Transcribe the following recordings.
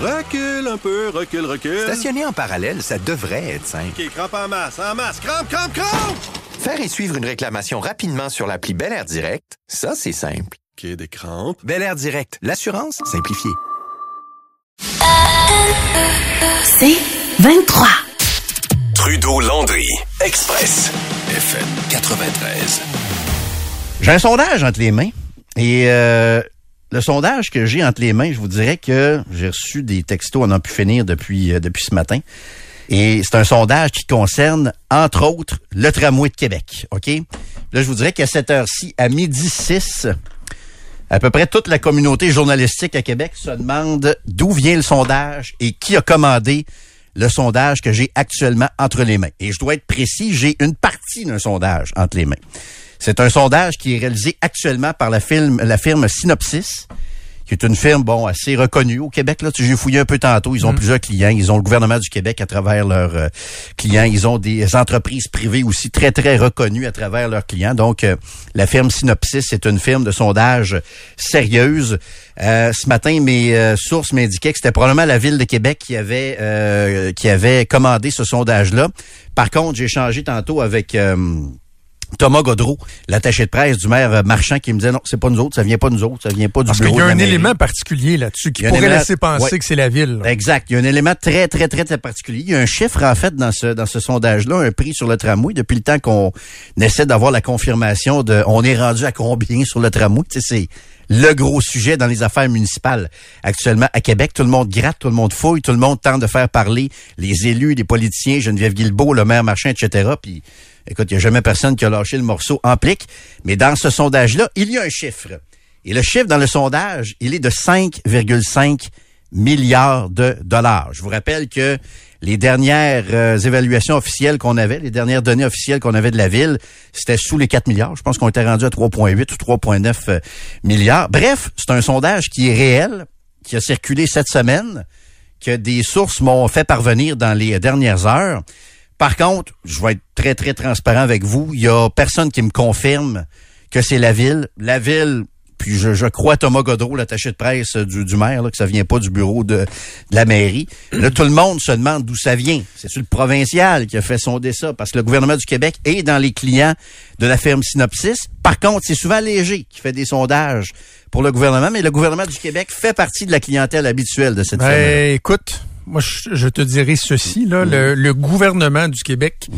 Recule un peu, recule, recule. Stationner en parallèle, ça devrait être simple. OK, crampe en masse, en masse, crampe, crampe, crampe! Faire et suivre une réclamation rapidement sur l'appli Bel Air Direct, ça, c'est simple. OK, des crampes. Bel Air Direct, l'assurance simplifiée. C'est 23. Trudeau-Landry, Express, FM 93. J'ai un sondage entre les mains. Et euh, le sondage que j'ai entre les mains, je vous dirais que j'ai reçu des textos, on a pu finir depuis, euh, depuis ce matin. Et c'est un sondage qui concerne, entre autres, le tramway de Québec. OK? Là, je vous dirais qu'à cette heure-ci, à midi 6, à peu près toute la communauté journalistique à Québec se demande d'où vient le sondage et qui a commandé le sondage que j'ai actuellement entre les mains. Et je dois être précis, j'ai une partie d'un sondage entre les mains. C'est un sondage qui est réalisé actuellement par la, firme, la firme Synopsis, qui est une firme bon assez reconnue au Québec. Là, j'ai fouillé un peu tantôt. Ils ont plusieurs clients. Ils ont le gouvernement du Québec à travers leurs euh, clients. Ils ont des entreprises privées aussi très très reconnues à travers leurs clients. Donc, euh, la firme Synopsis c'est une firme de sondage sérieuse. Euh, ce matin, mes sources m'indiquaient que c'était probablement la ville de Québec qui avait qui avait commandé ce sondage-là. Par contre, j'ai échangé tantôt avec Thomas Godreau, l'attaché de presse du maire Marchand, qui me disait non, c'est pas nous autres, ça vient pas de nous autres, ça vient pas du Parce bureau qu'il y a un élément particulier là-dessus qui pourrait laisser penser ouais. que c'est la ville. là. Exact. Il y a un élément très, très, très, très particulier. Il y a un chiffre, en fait, dans ce, dans ce sondage-là, un prix sur le tramway. Depuis le temps qu'on essaie d'avoir la confirmation de on est rendu à combien sur le tramway. Tu sais, c'est le gros sujet dans les affaires municipales actuellement à Québec. Tout le monde gratte, tout le monde fouille, tout le monde tente de faire parler les élus, les politiciens, Geneviève Guilbeault, le maire Marchand, etc. Puis, écoute, il n'y a jamais personne qui a lâché le morceau en plique. Mais dans ce sondage-là, il y a un chiffre. Et le chiffre dans le sondage, il est de 5,5 milliards de dollars. Je vous rappelle que les dernières euh, évaluations officielles qu'on avait, les dernières données officielles qu'on avait de la ville, c'était sous les 4 milliards. Je pense qu'on était rendu à 3,8 ou 3,9 euh, milliards. Bref, c'est un sondage qui est réel, qui a circulé cette semaine, que des sources m'ont fait parvenir dans les dernières heures. Par contre, je vais être très, très transparent avec vous. Il y a personne qui me confirme que c'est la ville. La ville, puis je, je crois Thomas Godreau, l'attaché de presse du, du maire, là, que ça vient pas du bureau de, de la mairie. Là, tout le monde se demande d'où ça vient. C'est-tu le provincial qui a fait sonder ça? Parce que le gouvernement du Québec est dans les clients de la ferme Synopsis. Par contre, c'est souvent Léger qui fait des sondages pour le gouvernement, mais le gouvernement du Québec fait partie de la clientèle habituelle de cette ferme. Ben, écoute, moi, je, je te dirais ceci, là, le, le gouvernement du Québec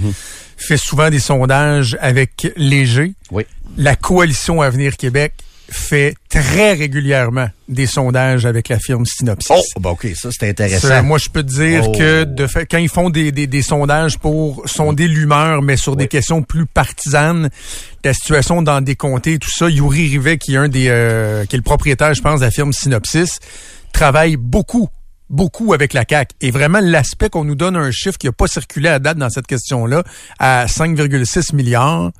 fait souvent des sondages avec Léger. Oui. La coalition Avenir Québec fait très régulièrement des sondages avec la firme Synopsis. Oh, ben OK, ça c'est intéressant. Ça, moi, je peux te dire Oh. que de fait, quand ils font des, des, des sondages pour sonder l'humeur, mais sur des questions plus partisanes, la situation dans des comtés, tout ça, Yuri Rivet, qui est un des, euh, qui est le propriétaire, je pense, de la firme Synopsis, travaille beaucoup, beaucoup avec la CAC. Et vraiment, l'aspect qu'on nous donne un chiffre qui n'a pas circulé à date dans cette question-là, à 5,6 milliards.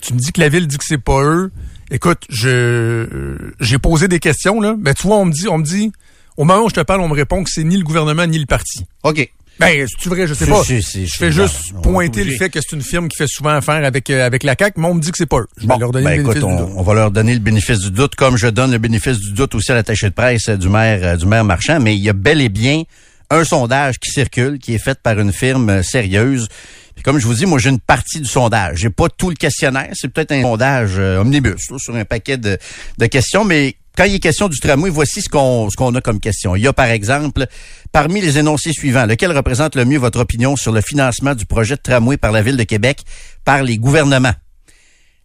Tu me dis que la ville dit que c'est pas eux. Écoute, je j'ai posé des questions là, mais tu vois, on me dit, on me dit, au moment où je te parle, on me répond que c'est ni le gouvernement ni le parti. OK. Ben, c'est vrai, je sais pas. Je fais juste pointer le fait que c'est une firme qui fait souvent affaire avec euh, avec la CAC, mais on me dit que c'est pas eux. Je vais Bon, leur donner ben le écoute, bénéfice du on, doute. on va leur donner le bénéfice du doute, comme je donne le bénéfice du doute aussi à l'attaché de presse euh, du maire euh, du maire Marchand. Mais il y a bel et bien un sondage qui circule, qui est fait par une firme sérieuse. Puis comme je vous dis, moi j'ai une partie du sondage. J'ai pas tout le questionnaire. C'est peut-être un sondage euh, omnibus là, sur un paquet de, de questions, mais quand il est question du tramway, voici ce qu'on ce qu'on a comme question. Il y a par exemple, parmi les énoncés suivants, lequel représente le mieux votre opinion sur le financement du projet de tramway par la ville de Québec par les gouvernements?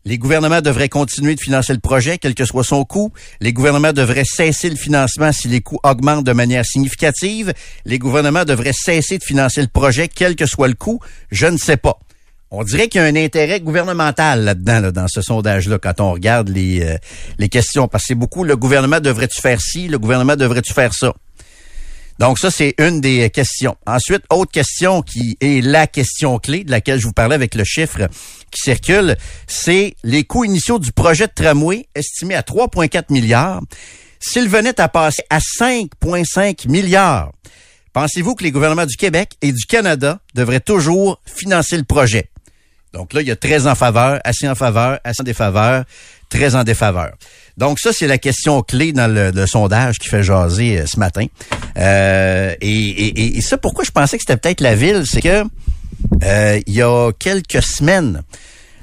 Les gouvernements devraient continuer de financer le projet, quel que soit son coût. Les gouvernements devraient cesser le financement si les coûts augmentent de manière significative. Les gouvernements devraient cesser de financer le projet, quel que soit le coût. Je ne sais pas. On dirait qu'il y a un intérêt gouvernemental là-dedans, là, dans ce sondage-là, quand on regarde les, euh, les questions. Parce que c'est beaucoup, le gouvernement devrait-tu faire ci, le gouvernement devrait-tu faire ça? Donc ça, c'est une des questions. Ensuite, autre question qui est la question clé de laquelle je vous parlais avec le chiffre qui circule, c'est les coûts initiaux du projet de tramway estimé à 3,4 milliards. S'il venait à passer à 5,5 milliards, pensez-vous que les gouvernements du Québec et du Canada devraient toujours financer le projet? Donc là, il y a très en faveur, assez en faveur, assez en défaveur. très en défaveur. Donc ça, c'est la question clé dans le, le sondage qui fait jaser euh, ce matin. Euh, et, et- et ça, pourquoi je pensais que c'était peut-être la ville, c'est que euh, il y a quelques semaines,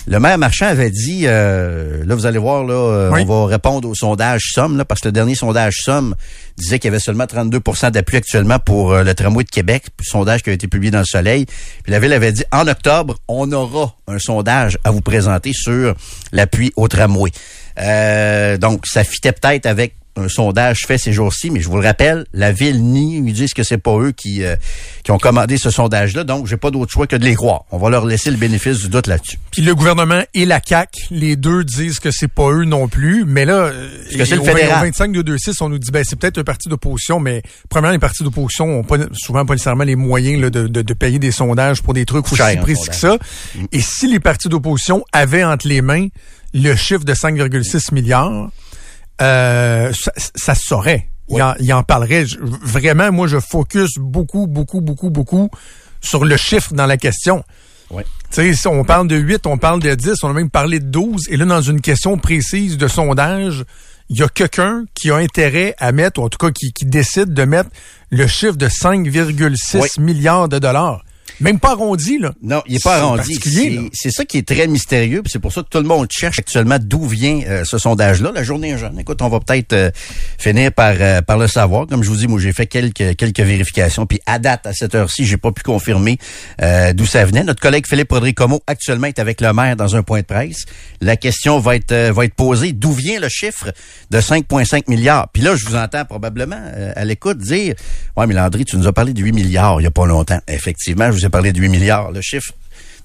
le maire Marchand avait dit, euh, là vous allez voir, là, euh, Oui. on va répondre au sondage Somme, là, parce que le dernier sondage Somme disait qu'il y avait seulement 32% d'appui actuellement pour euh, le tramway de Québec, sondage qui a été publié dans le Soleil. Puis la ville avait dit, en octobre, on aura un sondage à vous présenter sur l'appui au tramway. Euh, donc, ça fitait peut-être avec un sondage fait ces jours-ci, mais je vous le rappelle, la ville nie, ils disent que c'est pas eux qui, euh, qui ont commandé ce sondage-là, donc j'ai pas d'autre choix que de les croire. On va leur laisser le bénéfice du doute là-dessus. Puis le gouvernement et la CAC, les deux disent que c'est pas eux non plus, mais là, que c'est le fédéral. au 25 226, on nous dit ben c'est peut-être un parti d'opposition, mais premièrement les partis d'opposition ont pas souvent pas nécessairement les moyens là, de, de, de payer des sondages pour des trucs aussi précis que ça. Et si les partis d'opposition avaient entre les mains le chiffre de 5,6 milliards, euh, ça, ça se saurait. Il, en, il en parlerait. Je- vraiment, moi, je focus beaucoup, beaucoup, beaucoup, beaucoup sur le chiffre dans la question. Ouais. Tu sais, si on parle de 8, on parle de 10, on a même parlé de 12. Et là, dans une question précise de sondage, il y a quelqu'un qui a intérêt à mettre, ou en tout cas qui, qui décide de mettre le chiffre de 5,6 Oui. milliards de dollars. Même pas arrondi, là. Non, il est pas arrondi. C'est- ça qui est très mystérieux. C'est pour ça que tout le monde cherche actuellement d'où vient euh, ce sondage-là. La journée est jeune. Écoute, on va peut-être euh, finir par euh, par le savoir. Comme je vous dis, moi j'ai fait quelques quelques vérifications. Puis à date, à cette heure-ci, j'ai pas pu confirmer euh, d'où ça venait. Notre collègue Philippe Rodrigo actuellement est avec le maire dans un point de presse. La question va être euh, va être posée. D'où vient le chiffre de 5,5 milliards? Puis là, je vous entends probablement euh, à l'écoute dire, ouais, mais Landry, tu nous as parlé de 8 milliards il y a pas longtemps. Effectivement, je vous ai parlé de 8 milliards. Le chiffre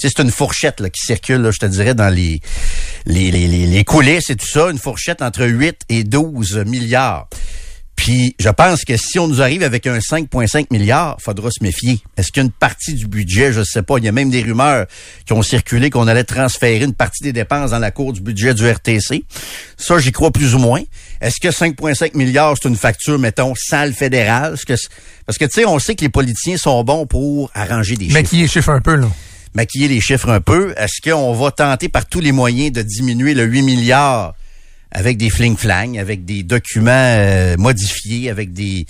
c'est une fourchette qui circule, je te dirais, dans les, les, les, coulisses et tout ça, une fourchette entre 8 et 12 milliards. Puis, je pense que si on nous arrive avec un 5,5 milliards, faudra se méfier. Est-ce qu'une partie du budget, je sais pas, il y a même des rumeurs qui ont circulé qu'on allait transférer une partie des dépenses dans la cour du budget du RTC. Ça, j'y crois plus ou moins. Est-ce que 5,5 milliards, c'est une facture, mettons, salle fédérale? Est-ce que c'est- Parce que, tu sais, on sait que les politiciens sont bons pour arranger des Mais chiffres qui est chiffre un peu, là. maquiller les chiffres un peu. Est-ce qu'on va tenter par tous les moyens de diminuer le 8 milliards avec des fling-flang, avec des documents euh, modifiés, avec des...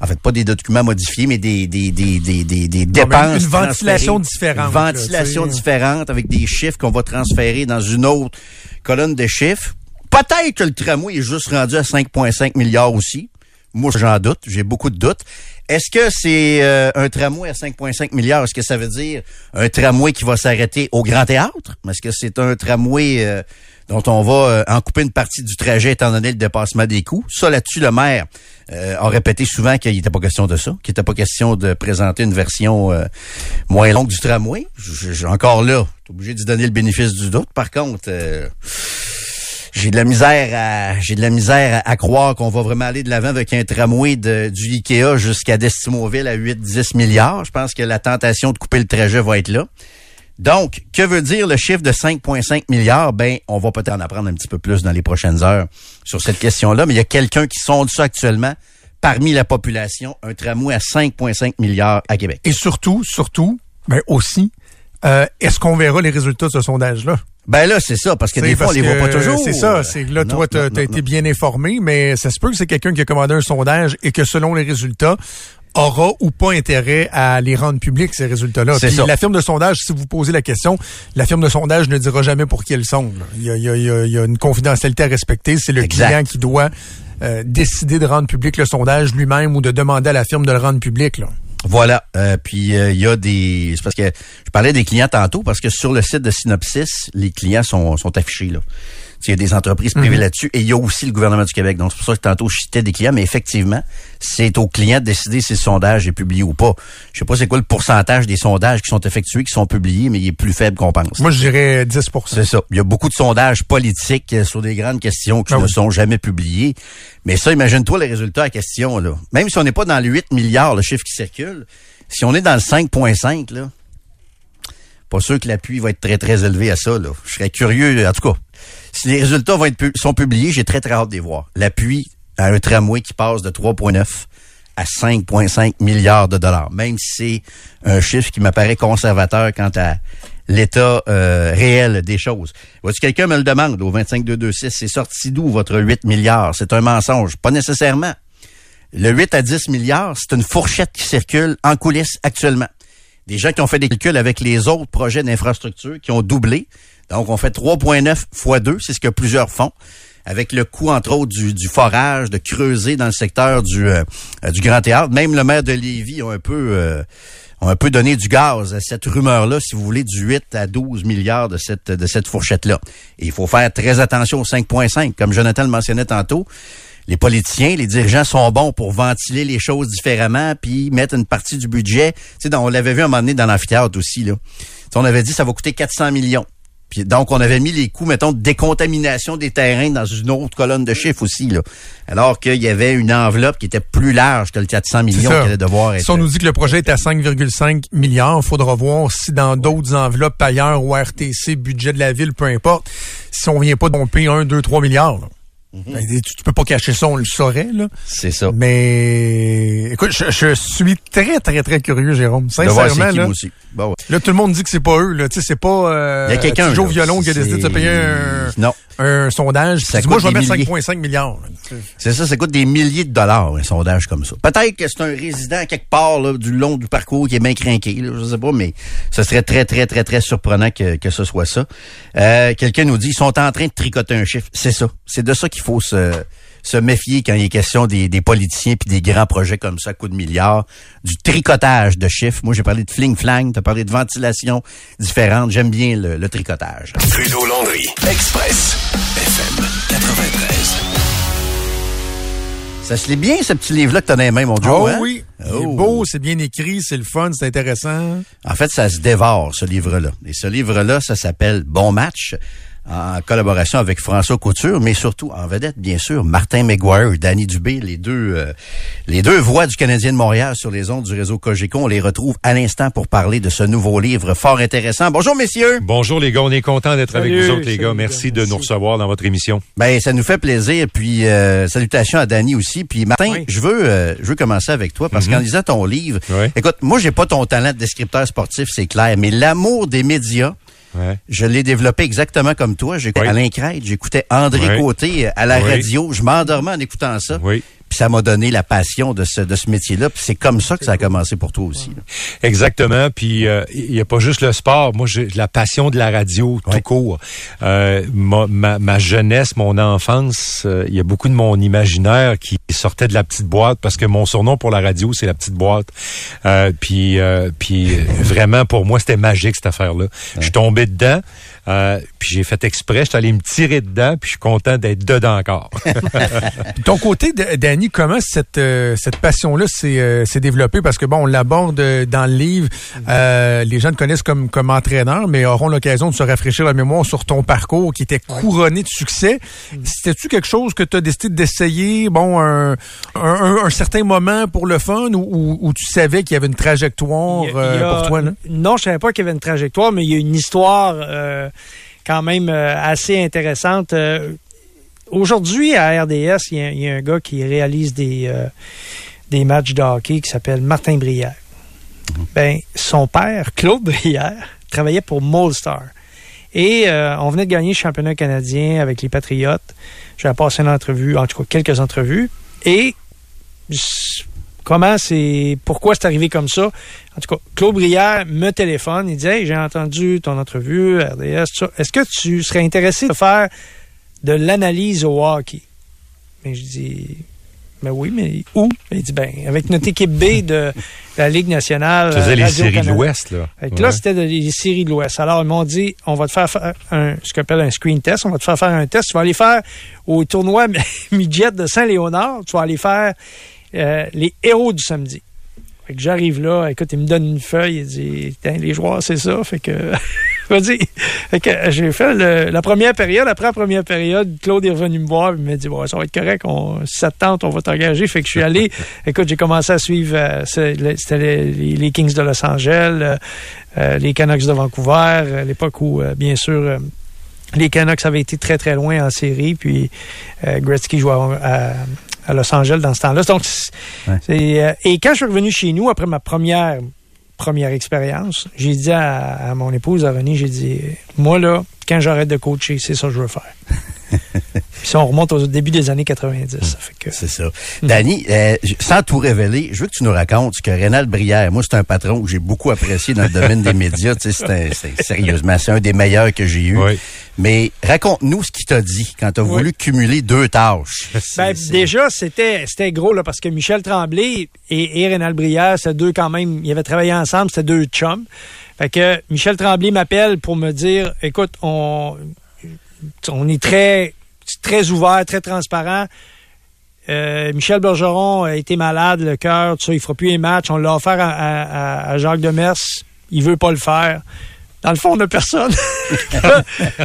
En fait, pas des documents modifiés, mais des, des, des, des, des, dépenses une ventilation différente, Une ventilation différente avec des chiffres qu'on va transférer dans une autre colonne de chiffres? Peut-être que le tramway est juste rendu à 5,5 milliards aussi. Moi, j'en doute. J'ai beaucoup de doutes. Est-ce que c'est euh, un tramway à 5,5 milliards? Est-ce que ça veut dire un tramway qui va s'arrêter au Grand Théâtre? Est-ce que c'est un tramway euh, dont on va euh, en couper une partie du trajet étant donné le dépassement des coûts? Ça, là-dessus, le maire euh, a répété souvent qu'il n'était pas question de ça, qu'il n'était pas question de présenter une version euh, moins longue du tramway. J- j- encore là, t'es obligé d'y donner le bénéfice du doute. Par contre... j'ai de la misère à j'ai de la misère à, à croire qu'on va vraiment aller de l'avant avec un tramway de, du Ikea jusqu'à Destimoville à 8-10 milliards. Je pense que la tentation de couper le trajet va être là. Donc, que veut dire le chiffre de 5,5 milliards? Ben, on va peut-être en apprendre un petit peu plus dans les prochaines heures sur cette question-là, mais il y a quelqu'un qui sonde ça actuellement parmi la population, un tramway à 5,5 milliards à Québec. Et surtout, surtout, ben aussi, euh, est-ce qu'on verra les résultats de ce sondage-là? Ben là, c'est ça, parce que des fois, on les voit pas toujours. C'est ça, c'est là, Non, toi, t'as non, été bien informé, mais ça se peut que c'est quelqu'un qui a commandé un sondage et que selon les résultats, aura ou pas intérêt à les rendre publics, ces résultats-là. Puis ça. la firme de sondage, si vous posez la question, la firme de sondage ne dira jamais pour qui elle sonde. là. Il y a, il y a- il y a- il y a une confidentialité à respecter. C'est le Exact. client qui doit euh, décider de rendre public le sondage lui-même ou de demander à la firme de le rendre public. Là. Voilà. Euh, puis euh, il y a des. C'est parce que je parlais des clients tantôt parce que sur le site de Synopsis, les clients sont, sont affichés là. Il y a des entreprises privées là-dessus et il y a aussi le gouvernement du Québec. Donc c'est pour ça que tantôt je citais des clients, mais effectivement, c'est aux clients de décider si le sondage est publié ou pas. Je sais pas c'est quoi le pourcentage des sondages qui sont effectués, qui sont publiés, mais il est plus faible qu'on pense. Moi, je dirais 10 C'est ça. Il y a beaucoup de sondages politiques euh, sur des grandes questions qui Ah ne sont jamais publiés. Mais ça, imagine-toi les résultats à question, là. Même si on n'est pas dans le 8 milliards, le chiffre qui circule, si on est dans le 5.5, là, pas sûr que l'appui va être très, très élevé à ça, là. Je serais curieux, en tout cas. Si les résultats vont être sont publiés, j'ai très, très hâte de les voir. L'appui à un tramway qui passe de 3.9 à 5,5 milliards de dollars. Même si c'est un chiffre qui m'apparaît conservateur quant à l'état euh, réel des choses. Voici quelqu'un me le demande au 25226, c'est sorti d'où votre 8 milliards? C'est un mensonge. Pas nécessairement. Le 8 à 10 milliards, c'est une fourchette qui circule en coulisses actuellement. Des gens qui ont fait des calculs avec les autres projets d'infrastructure qui ont doublé. Donc, on fait 3,9 fois 2, c'est ce que plusieurs font avec le coût, entre autres, du, forage, de creuser dans le secteur du, euh, du Grand Théâtre. Même le maire de Lévis a un peu... Euh, un peu donné du gaz à cette rumeur-là, si vous voulez, du 8 à 12 milliards de cette, de cette fourchette-là. Et il faut faire très attention au 5.5. Comme Jonathan le mentionnait tantôt, les politiciens, les dirigeants sont bons pour ventiler les choses différemment, puis mettre une partie du budget. Tu sais, on l'avait vu un moment donné dans l'amphithéâtre aussi. Là. on avait dit ça va coûter 400 millions donc, on avait mis les coûts, mettons, de décontamination des terrains dans une autre colonne de chiffres aussi, là. Alors qu'il y avait une enveloppe qui était plus large que le 400 millions qui allait devoir être. Si on nous dit que le projet est à 5,5 milliards, il faudra voir si dans d'autres enveloppes ailleurs ou RTC, budget de la ville, peu importe, si on vient pas de pomper 1, 2, 3 milliards. Là. Mhm. Ben, tu, peux pas cacher ça, on le saurait, là. C'est ça. Mais écoute, je, suis très, très, très curieux, Jérôme. Sincèrement, là. Aussi. Bah là, tout le monde dit que c'est pas eux, là. Tu sais, c'est pas euh, Il y a quelqu'un. Joe Violon qui a décidé de se payer un, non. un sondage. Ça moi, je vais mettre 5,5 milliards. C'est ça, ça coûte des milliers de dollars, un sondage comme ça. Peut-être que c'est un résident quelque part là, du long du parcours qui est bien craqué, je sais pas, mais ce serait très, très, très, très surprenant que, que ce soit ça. Euh, Quelqu'un nous dit, ils sont en train de tricoter un chiffre. C'est ça. C'est de ça qu'il faut se, se méfier quand il est question des, des politiciens puis des grands projets comme ça, coup de milliards, du tricotage de chiffres. Moi, j'ai parlé de fling-flang, tu as parlé de ventilation différente. J'aime bien le, le tricotage. Trudeau Landry, Express, FM 93. Ça se lit bien, ce petit livre-là que tu as mains, mon Joe. Oh hein? oui. C'est oh. beau, c'est bien écrit, c'est le fun, c'est intéressant. En fait, ça se dévore, ce livre-là. Et ce livre-là, ça s'appelle Bon match en collaboration avec François Couture, mais surtout en vedette, bien sûr, Martin McGuire, Danny Dubé, les deux, euh, les deux voix du Canadien de Montréal sur les ondes du réseau Cogeco. On les retrouve à l'instant pour parler de ce nouveau livre fort intéressant. Bonjour, messieurs. Bonjour, les gars. On est content d'être avec vous autres, les gars. Merci de nous recevoir dans votre émission. Ben, ça nous fait plaisir. Puis, euh, salutations à Danny aussi. Puis, Martin, je veux, euh, je veux commencer avec toi parce qu'en mhm. lisant ton livre, écoute, moi, j'ai pas ton talent de descripteur sportif, c'est clair, mais l'amour des médias, je l'ai développé exactement comme toi. J'écoutais Alain Crête, j'écoutais André Côté à la radio. Je m'endormais en écoutant ça. Ça m'a donné la passion de ce, de ce métier-là. Puis c'est comme ça que ça a commencé pour toi aussi. Exactement. Puis euh, il n'y a pas juste le sport. Moi, j'ai la passion de la radio tout court. Euh, ma, ma, jeunesse, mon enfance, euh, il y a beaucoup de mon imaginaire qui sortait de la petite boîte parce que mon surnom pour la radio, c'est la petite boîte. puis, puis vraiment, pour moi, c'était magique cette affaire-là. Je suis tombé dedans. Euh, puis j'ai fait exprès, je suis allé me tirer dedans, puis je suis content d'être dedans encore. ton côté, Danny, comment cette, euh, cette passion-là euh, s'est développée? Parce que bon, on l'aborde dans le livre. les gens te connaissent comme, comme entraîneur, mais auront l'occasion de se rafraîchir la mémoire sur ton parcours qui était couronné de succès. C'était-tu quelque chose que tu as décidé d'essayer, bon, un, un, certain moment pour le fun ou, ou, tu savais qu'il y avait une trajectoire pour toi? Là? Non, je savais pas qu'il y avait une trajectoire, mais il y a une histoire quand même euh, assez intéressante. Euh, aujourd'hui, à RDS, il y, a un gars qui réalise des, euh, des matchs de hockey qui s'appelle Martin Brière. Mhm. Ben, son père, Claude Brière, travaillait pour Molstar. Et on venait de gagner le championnat canadien avec les Patriotes. J'avais passé une entrevue, en tout cas quelques entrevues. Et comment c'est, pourquoi c'est arrivé comme ça? En tout cas, Claude Brière me téléphone, il dit, hey, j'ai entendu ton entrevue, RDS, tout ça. Est-ce que tu serais intéressé de faire de l'analyse au hockey? Mais je dis, mais oui, mais où? Il dit, ben, avec notre équipe B de la Ligue nationale. Tu faisais les séries de l'Ouest, là. là, c'était les séries de l'Ouest. Alors, ils m'ont dit, on va te faire faire un, ce qu'on appelle un screen test. On va te faire faire un test. Tu vas aller faire au tournoi midget de Saint-Léonard. Tu vas aller faire euh, les héros du samedi. Fait que j'arrive là, écoute, il me donne une feuille, il dit les joueurs, c'est ça. Fait que vas-y. Fait que j'ai fait la première période. Après la première période, Claude est revenu me voir, il m'a dit bon, ça va être correct, on, si ça te tente, on va t'engager. Fait que je suis allé. écoute, j'ai commencé à suivre euh, c'était les, Kings de Los Angeles, euh, les Canucks de Vancouver, à l'époque où, bien sûr, les Canucks avaient été très très loin en série, puis Gretzky jouait à, à Los Angeles dans ce temps-là. Donc, euh, et quand je suis revenu chez nous après ma première première expérience. J'ai dit à, à mon épouse, à René, j'ai dit, moi là, quand j'arrête de coacher, c'est ça que je veux faire. Puis ça, on remonte au début des années 90. Ça fait que... C'est ça. Danny, euh, sans tout révéler, je veux que tu nous racontes ce que Rénal Brière, moi, c'est un patron que j'ai beaucoup apprécié dans le domaine des médias. Tu sais, c'est un- c'est- sérieusement, c'est un des meilleurs que j'ai eu. Oui. Mais raconte-nous ce qu'il t'a dit quand tu as voulu cumuler deux tâches. Ben, C'est- c'est- déjà, c'était c'était gros là, parce que Michel Tremblay et, et Rénal Brière, c'était deux quand même, ils avaient travaillé ensemble, c'était deux chums. Fait que Michel Tremblay m'appelle pour me dire écoute, on, on est très, très ouvert, très transparent. Euh, Michel Bergeron a été malade, le cœur, tout ça, il fera plus les matchs. On l'a offert à, à- à Jacques Demers. Il veut pas le faire. Dans le fond, on n'a personne.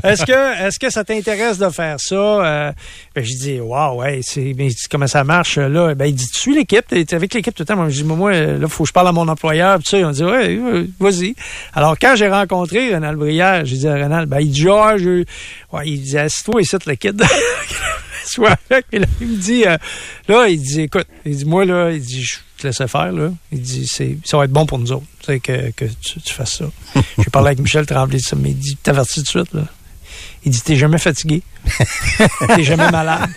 est-ce que, est-ce que ça t'intéresse de faire ça? Euh, ben, j'ai dit, waouh, ouais, c'est, mais comment ça marche, là? Ben, il dit, tu suis l'équipe, t'es avec l'équipe tout le temps. Moi, je dis, moi, là, faut que je parle à mon employeur, tout ça. Ils ont dit, ouais, euh, vas-y. Alors, quand j'ai rencontré Renal Brière, j'ai dit à Renal, ben, il dit, ah, je, ouais, il dit, assis-toi ici, le kid. Soit avec. Et là, il me dit, euh, là, il dit, écoute, il dit, moi, là, il dit, je te laisse faire, là. Il dit, c'est, ça va être bon pour nous autres, tu sais, que, que tu, tu fasses ça. J'ai parlé avec Michel Tremblay de ça, mais il dit, t'avertis tout de suite, là. Il dit, t'es jamais fatigué. t'es jamais malade.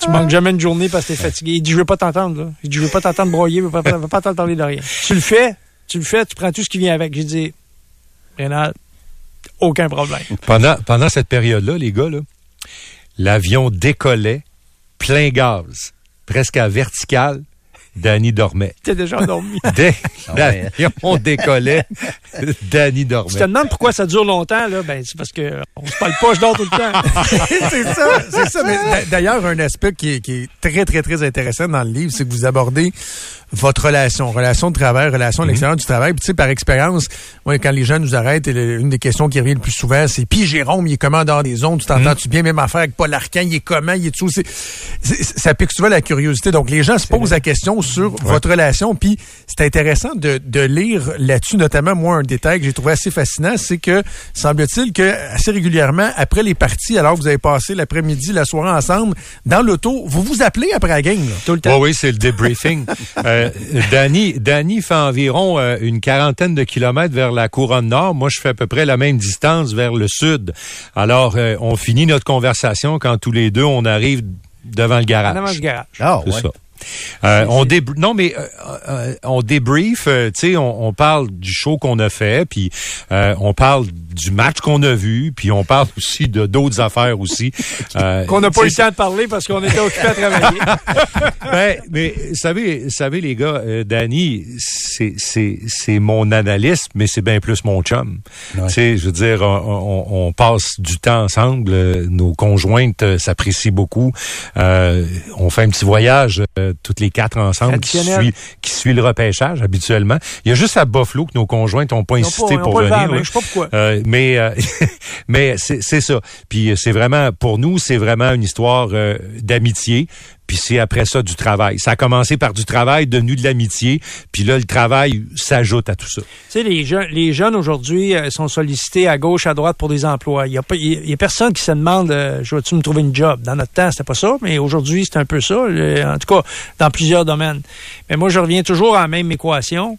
tu manques jamais une journée parce que t'es fatigué. Il dit, je veux pas t'entendre, là. Il dit, je veux pas t'entendre broyer, je veux pas, pas t'entendre parler de rien. Tu le fais, tu le fais, tu prends tout ce qui vient avec. J'ai dit, Rénal, aucun problème. Pendant, pendant cette période-là, les gars, là, l'avion décollait plein gaz, presque à verticale. Danny dormait. T'es déjà endormi. Dès l'avion décollait, Danny Tu te dormait. demandes pourquoi ça dure longtemps, là? Ben, c'est parce que on se parle pas, je dors tout le temps. c'est ça, c'est ça. D'ailleurs, un aspect qui est, qui est très, très, très intéressant dans le livre, c'est que vous abordez votre relation, relation de travail, relation à l'extérieur du travail. Puis, tu sais, par expérience, quand les gens nous arrêtent, une des questions qui revient le plus souvent, c'est puis Jérôme, il est comment dans des zones, tu t'entends-tu bien, même affaire avec Paul Arcan, il est comment, il est tout. Ça pique souvent la curiosité. Donc, les gens se posent la question sur votre relation. Puis, c'est intéressant de, de lire là-dessus, notamment, moi, un détail que j'ai trouvé assez fascinant, c'est que, semble-t-il que, assez régulièrement, après les parties, alors que vous avez passé l'après-midi, la soirée ensemble, dans l'auto, vous vous appelez après la game, là? Tout le temps. Oh oui, c'est le débriefing. euh, Danny, Danny fait environ euh, une quarantaine de kilomètres vers la couronne nord. Moi, je fais à peu près la même distance vers le sud. Alors, euh, on finit notre conversation quand tous les deux, on arrive devant le garage. Avant du garage. Ah, C'est ouais. ça. Euh, on non mais euh, euh, on débrief, tu sais, on, on parle du show qu'on a fait, puis on parle du match qu'on a vu, puis on parle aussi de d'autres affaires aussi. Qu'on n'a pas eu le temps de parler parce qu'on était occupés à travailler. ben, mais savez, savez les gars, Danny, c'est c'est mon analyste, mais c'est bien plus mon chum. Tu sais, je veux dire, on, on- on passe du temps ensemble. nos conjointes s'apprécient beaucoup. On fait un petit voyage euh, toutes les quatre ensemble qui suit qui suit le repêchage habituellement. Il y a juste à Buffalo que nos conjointes n'ont pas insisté pas- pour pas venir. main, je sais pas pourquoi. Euh, mais euh, mais c'est c'est ça. Puis euh, c'est vraiment pour nous, c'est vraiment une histoire euh, d'amitié. Puis c'est après ça du travail. Ça a commencé par du travail, devenu de l'amitié. Puis là, le travail s'ajoute à tout ça. Tu sais, les jeunes, les jeunes aujourd'hui euh, sont sollicités à gauche, à droite pour des emplois. Il y a, y a personne qui se demande, euh, je vais-tu me trouver une job? Dans notre temps, c'était pas ça, mais aujourd'hui, c'est un peu ça. en tout cas, dans plusieurs domaines. Mais moi, je reviens toujours à la même équation.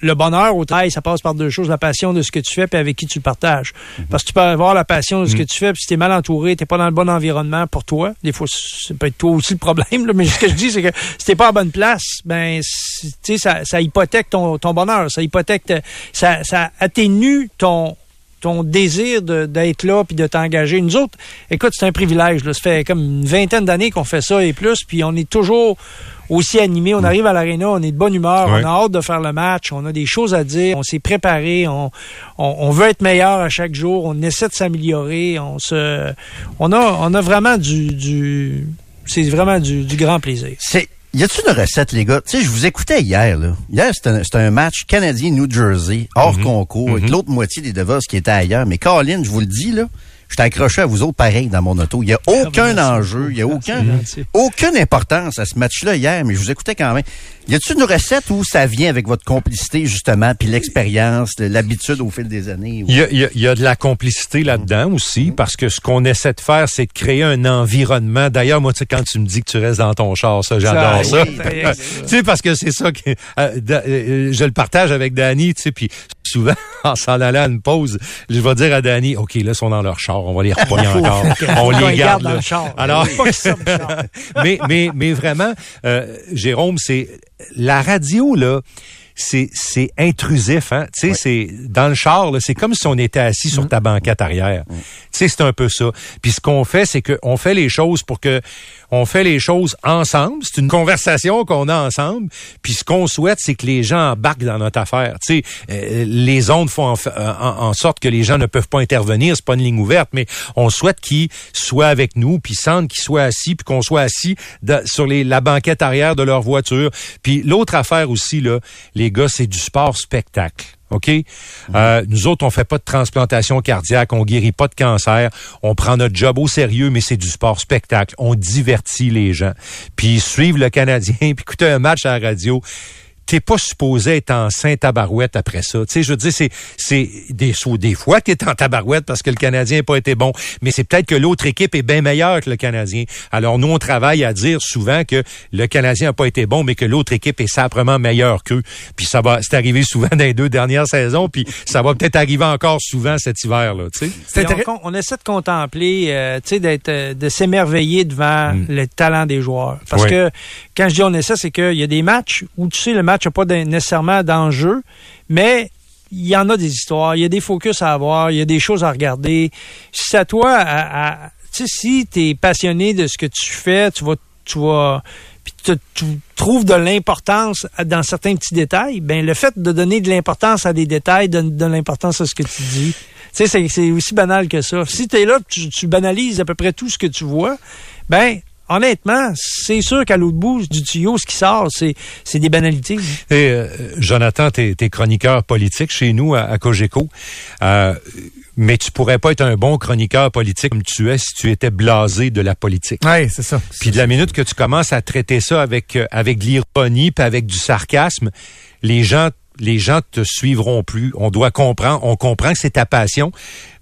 Le bonheur au travail, ça passe par deux choses. La passion de ce que tu fais puis avec qui tu le partages. Parce que tu peux avoir la passion de ce que tu fais puis si t'es mal entouré, t'es pas dans le bon environnement pour toi. Des fois, c'est peut être toi aussi le problème, là, mais ce que je dis, c'est que si t'es pas à bonne place, ben, tu sais, ça, ça hypothèque ton, ton bonheur. Ça hypothèque, ta- ça, ça atténue ton, ton désir d'être là puis de t'engager. Nous autres, écoute, c'est un privilège. Là. Ça fait comme une vingtaine d'années qu'on fait ça et plus, puis on est toujours aussi animé. On arrive à l'aréna, on est de bonne humeur, Ouais. on a hâte de faire le match, on a des choses à dire, on s'est préparé, on, on, on veut être meilleur à chaque jour, on essaie de s'améliorer, on se, on a, on a vraiment du, du c'est vraiment du, du grand plaisir. C'est y a-tu une recette, les gars? Tu sais, je vous écoutais hier, là. Hier, c'était un, c'était un match Canadien-New Jersey, hors concours, avec l'autre moitié des Devils qui étaient ailleurs. Mais Colin, je vous le dis, là, je suis accroché à vous autres pareil dans mon auto. Il n'y a aucun enjeu, il n'y a aucun, aucune importance à ce match-là hier, mais je vous écoutais quand même. Y a-t-il une recette où ça vient avec votre complicité, justement, puis l'expérience, l'habitude au fil des années? Il y a, il y a- il y a de la complicité là-dedans aussi, parce que ce qu'on essaie de faire, c'est de créer un environnement. D'ailleurs, moi, tu sais, quand tu me dis que tu restes dans ton char, ça, j'adore ça. oui, tu sais, parce que c'est ça que euh, da- euh, je le partage avec Danny, tu sais, puis souvent, en s'en allant à une pause, je vais dire à Danny, OK, là, ils sont dans leur char, on va les encore. on les garde dans le char. Alors, mais, mais, mais vraiment, euh, Jérôme, c'est la radio, là. C'est, c'est intrusif, hein. Tu sais, c'est dans le char, là, c'est comme si on était assis sur ta banquette arrière. Tu sais, c'est un peu ça. Puis ce qu'on fait, c'est qu'on fait les choses pour que on fait les choses ensemble. C'est une conversation qu'on a ensemble. Puis ce qu'on souhaite, c'est que les gens embarquent dans notre affaire. Tu euh, les ondes font en, fa- en- sorte que les gens ne peuvent pas intervenir. C'est pas une ligne ouverte, mais on souhaite qu'ils soient avec nous, puis sentent qu'ils soient assis, puis qu'on soit assis sur la banquette arrière de leur voiture. Puis l'autre affaire aussi, là, les gars, c'est du sport spectacle. OK? Euh, nous autres, on fait pas de transplantation cardiaque, on guérit pas de cancer, on prend notre job au sérieux, mais c'est du sport spectacle. On divertit les gens. Puis suivre le Canadien, puis écouter un match à la radio, t'es pas supposé être en saint tabarouette après ça. Tu sais, je veux dire, c'est, c'est des, des fois que t'es en tabarouette parce que le Canadien n'a pas été bon, mais c'est peut-être que l'autre équipe est bien meilleure que le Canadien. Alors, nous, on travaille à dire souvent que le Canadien n'a pas été bon, mais que l'autre équipe est simplement meilleure qu'eux. Puis ça va, c'est arrivé souvent dans les deux dernières saisons, puis ça va peut-être arriver encore souvent cet hiver-là, tu sais. On, on essaie de contempler, euh, tu sais, d'être, euh, de s'émerveiller devant le talent des joueurs. Parce Oui. que quand je dis on essaie, c'est qu'il y a des matchs où tu sais le match n'a pas nécessairement d'enjeu, mais il y en a des histoires, il y a des focus à avoir, il y a des choses à regarder. C'est à toi, à, si tu es passionné de ce que tu fais, tu vas, tu vas, tu, trouves de l'importance dans certains petits détails, ben le fait de donner de l'importance à des détails donne de l'importance à ce que tu dis. Tu sais, c'est aussi banal que ça. Si tu es là, tu, tu banalises à peu près tout ce que tu vois, ben honnêtement, c'est sûr qu'à l'autre bout du tuyau, ce qui sort, c'est c'est des banalités. Et, euh, Jonathan, t'es es chroniqueur politique chez nous à, à Cogeco. Euh, mais tu pourrais pas être un bon chroniqueur politique comme tu es si tu étais blasé de la politique. Oui, c'est ça. Puis de la minute que tu commences à traiter ça avec euh, avec de l'ironie puis avec du sarcasme, les gens les gens te suivront plus. On doit comprendre, on comprend que c'est ta passion.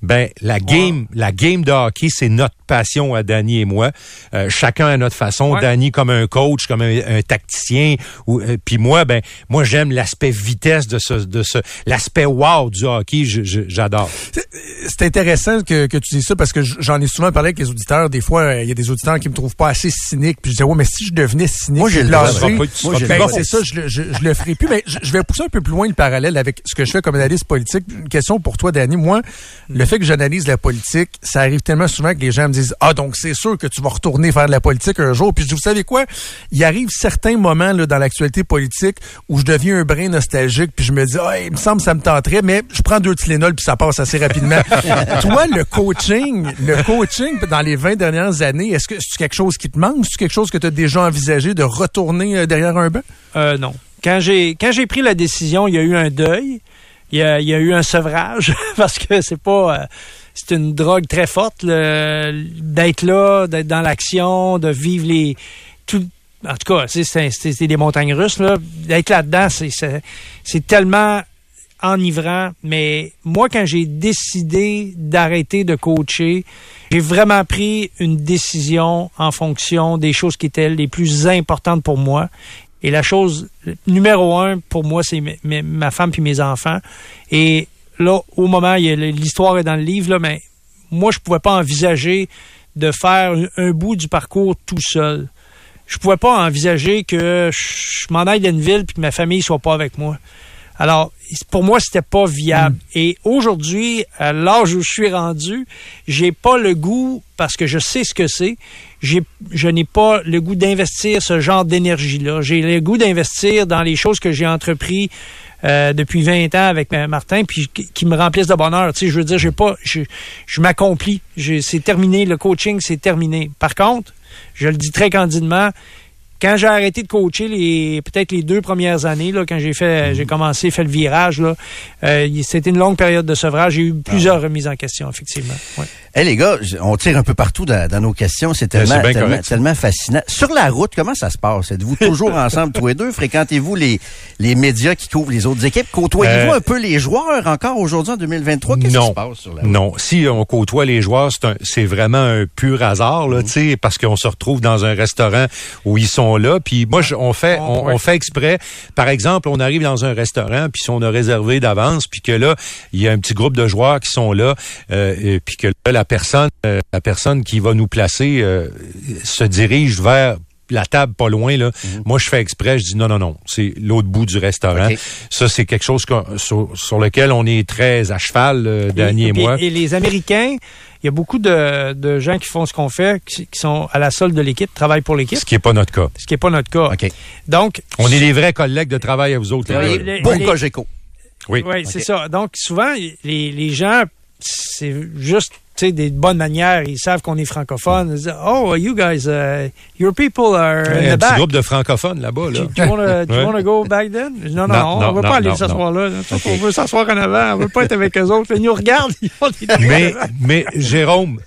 Ben la game, la game de hockey, c'est notre passion à Danny et moi. Euh, chacun à notre façon. Ouais. Danny comme un coach, comme un, un tacticien. Ou euh, puis moi, ben moi j'aime l'aspect vitesse de ce de ce l'aspect wow du hockey. Je- je- J'adore. C'est intéressant que, que tu dis ça parce que j'en ai souvent parlé avec les auditeurs. Des fois, euh, il y a des auditeurs qui me trouvent pas assez cynique. Puis je disais, ouais, mais si je devenais cynique, Moi, j'ai et le ben, c'est ça, je, le- je, je le ferai plus. Mais je, je vais pousser un peu plus loin le parallèle avec ce que je fais comme analyste politique. Une question pour toi, Danny. Moi, le fait que j'analyse la politique, ça arrive tellement souvent que les gens me disent, ah, donc c'est sûr que tu vas retourner faire de la politique un jour. Puis je dis, vous savez quoi? Il arrive certains moments là, dans l'actualité politique où je deviens un brin nostalgique puis je me dis, ah, il me semble que ça me tenterait, mais je prends deux Tylenol puis ça passe assez rapidement. toi, le coaching, le coaching dans les 20 dernières années, est-ce que c'est quelque chose qui te manque? C'est quelque chose que tu as déjà envisagé de retourner euh, derrière un banc? Euh, non. Quand j'ai quand j'ai pris la décision, il y a eu un deuil, il y a, eu un sevrage parce que c'est pas euh, c'est une drogue très forte d'être là, d'être dans l'action, de vivre les tout en tout cas, c'est des montagnes russes là, d'être là-dedans, c'est tellement enivrant, mais moi, quand j'ai décidé d'arrêter de coacher, j'ai vraiment pris une décision en fonction des choses qui étaient les plus importantes pour moi. Et la chose numéro un pour moi, c'est ma femme puis mes enfants. Et là, au moment, l'histoire est dans le livre, là, mais moi, je pouvais pas envisager de faire un, bout du parcours tout seul. Je pouvais pas envisager que je m'en aille d'une ville puis que ma famille soit pas avec moi. Alors, pour moi, c'était pas viable. Et aujourd'hui, à l'âge où je suis rendu, j'ai pas le goût, parce que je sais ce que c'est, je n'ai pas le goût d'investir ce genre d'énergie-là. J'ai le goût d'investir dans les choses que j'ai entrepris euh, depuis 20 ans avec Martin, puis qui, me remplissent de bonheur. Tu sais, je veux dire, j'ai pas, je, je m'accomplis. C'est terminé, le coaching, c'est terminé. Par contre, je le dis très candidement, quand j'ai arrêté de coacher les peut-être les deux premières années là, quand j'ai fait j'ai commencé fait le virage là, euh, c'était une longue période de sevrage. J'ai eu plusieurs remises en question effectivement. Ouais. Hey les gars, on tire un peu partout dans, dans nos questions. C'est Ben, tellement, fascinant. Sur la route, comment ça se passe? Êtes-vous toujours ensemble tous les deux? Fréquentez-vous les, les médias qui couvrent les autres équipes? Côtoyez-vous Euh, un peu les joueurs encore aujourd'hui en 2023? Qu'est-ce qui non, se passe sur la route? non. Si on côtoie les joueurs, c'est un- c'est vraiment un pur hasard, Mhm. là, tu sais, parce qu'on se retrouve dans un restaurant où ils sont là. Puis moi, je- on fait, on, on fait exprès. Par exemple, on arrive dans un restaurant, puis si on a réservé d'avance, puis que là, il y a un petit groupe de joueurs qui sont là, euh, et puis que là, la personne, euh, la personne qui va nous placer euh, se dirige vers la table pas loin là. Moi je fais exprès, je dis non non non, c'est l'autre bout du restaurant. Ça c'est quelque chose sur, sur lequel on est très à cheval euh, et, puis- moi. et les Américains, il y a beaucoup de, de gens qui font ce qu'on fait, qui, qui sont à la solde de l'équipe, travaillent pour l'équipe, Ce qui est pas notre cas. ce qui n'est pas notre cas. OK. Donc, On est les vrais collègues de travail à vous autres. les les- Beau les- Cogeco. Oui. Oui, c'est ça. Donc, souvent, les, les gens, c'est juste tu sais, des bonnes manières. Ils savent qu'on est francophone. Ils disent, oh, you guys, uh, your people are y in a un the petit groupe de francophones là-bas. Là. Do you do you Ouais. wanna go back then? Non, non, Non, on ne veut non, pas aller s'asseoir là. On veut s'asseoir en avant. On veut pas être avec eux autres. Ils nous regardent. Ils font des mais, mais Jérôme,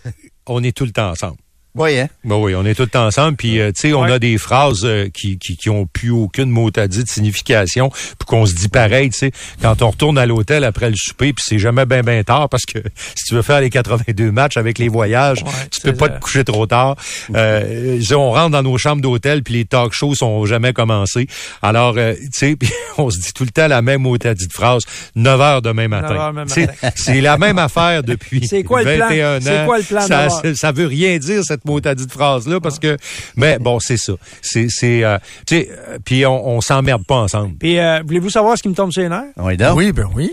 on est tout le temps ensemble. Oui, hein? Ben oui, on est temps ensemble. Puis, euh, tu sais, on Ouais. a des phrases euh, qui, qui, qui ont plus aucune mot à dire de signification. Puis qu'on se dit pareil, tu sais, quand on retourne à l'hôtel après le souper, puis c'est jamais bien, bien tard parce que si tu veux faire les 82 matchs avec les voyages, Ouais, tu peux pas te coucher trop tard. Euh, on rentre dans nos chambres d'hôtel, puis les talk shows sont jamais commencés. Alors, euh, tu sais, puis on se dit tout le temps la même mot à de phrase, 9 heures demain matin. 9 heures demain Tu sais, matin. C'est la même affaire depuis quoi le plan? 21 ans. C'est quoi le plan ça, ça veut rien dire cette mot à dit phrase là parce que mais bon c'est ça c'est c'est euh, tu sais euh, puis on, on s'emmerde pas ensemble Puis, euh, voulez-vous savoir ce qui me tombe sur les nerfs? Oui, donc. Oui, ben oui.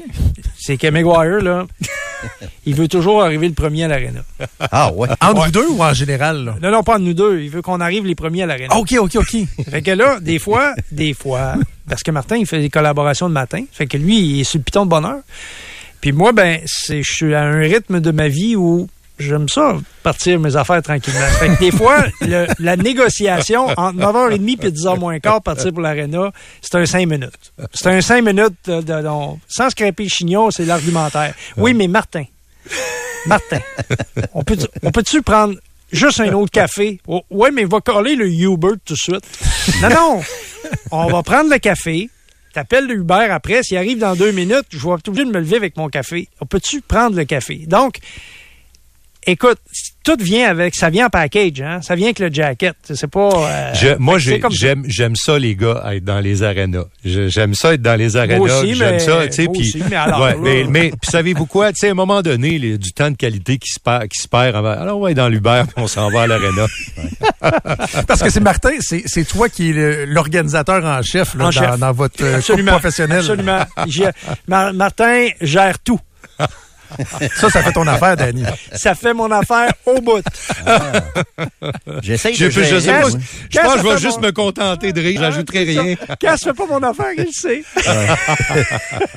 C'est que McGuire, là, il veut toujours arriver le premier à l'aréna. Ah, ouais. Entre vous deux ou en général? Là? Non, non, pas de nous deux. Il veut qu'on arrive les premiers à l'aréna. Ah, OK, OK, OK. Fait que là, des fois, des fois, parce que Martin, il fait des collaborations de matin. Fait que lui, il est sur le piton de bonheur. Puis moi, ben, c'est, je suis à un rythme de ma vie où j'aime ça, partir mes affaires tranquillement. Fait que des fois, le- la négociation entre 9h30 et 10h moins quart, partir pour l'aréna, c'est un 5 minutes. C'est un 5 minutes de, de- de- sans scraper le chignon, c'est l'argumentaire. Oui, mais Martin, Martin, on peut, on peut-tu prendre juste un autre café? Oh, ouais, mais va coller le Uber tout de suite. Non, non. On va prendre le café. T'appelles le Uber après. S'il arrive dans deux minutes, je vais être obligé de me lever avec mon café. On peut-tu prendre le café? Donc, écoute, tout vient avec, ça vient en package, hein? Ça vient avec le jacket. C'est pas. euh, Je- moi j'aime j'aime ça les gars être dans les arénas j'aime ça être dans les arénas aussi, j'aime mais- ça tu sais moi puis aussi, mais alors, ouais, mais, mais puis savez-vous quoi? Tu sais à un moment donné les- du temps de qualité qui se perd qui se perd avant- alors on va être dans l'Uber puis on s'en va à l'aréna Parce que c'est Martin, c'est c'est toi qui es le- l'organisateur en chef, là, En dans, chef. dans votre euh, professionnel. Absolument. Mar- Martin gère tout. Ça, ça fait ton affaire, Danny. Ça fait mon affaire au bout. J'essaye je, de je sais gérer, pas je Quand pense que je vais juste mon- me contenter de rire j'ajouterai C'est ça. rien Quand ça fait pas mon affaire, il le sait.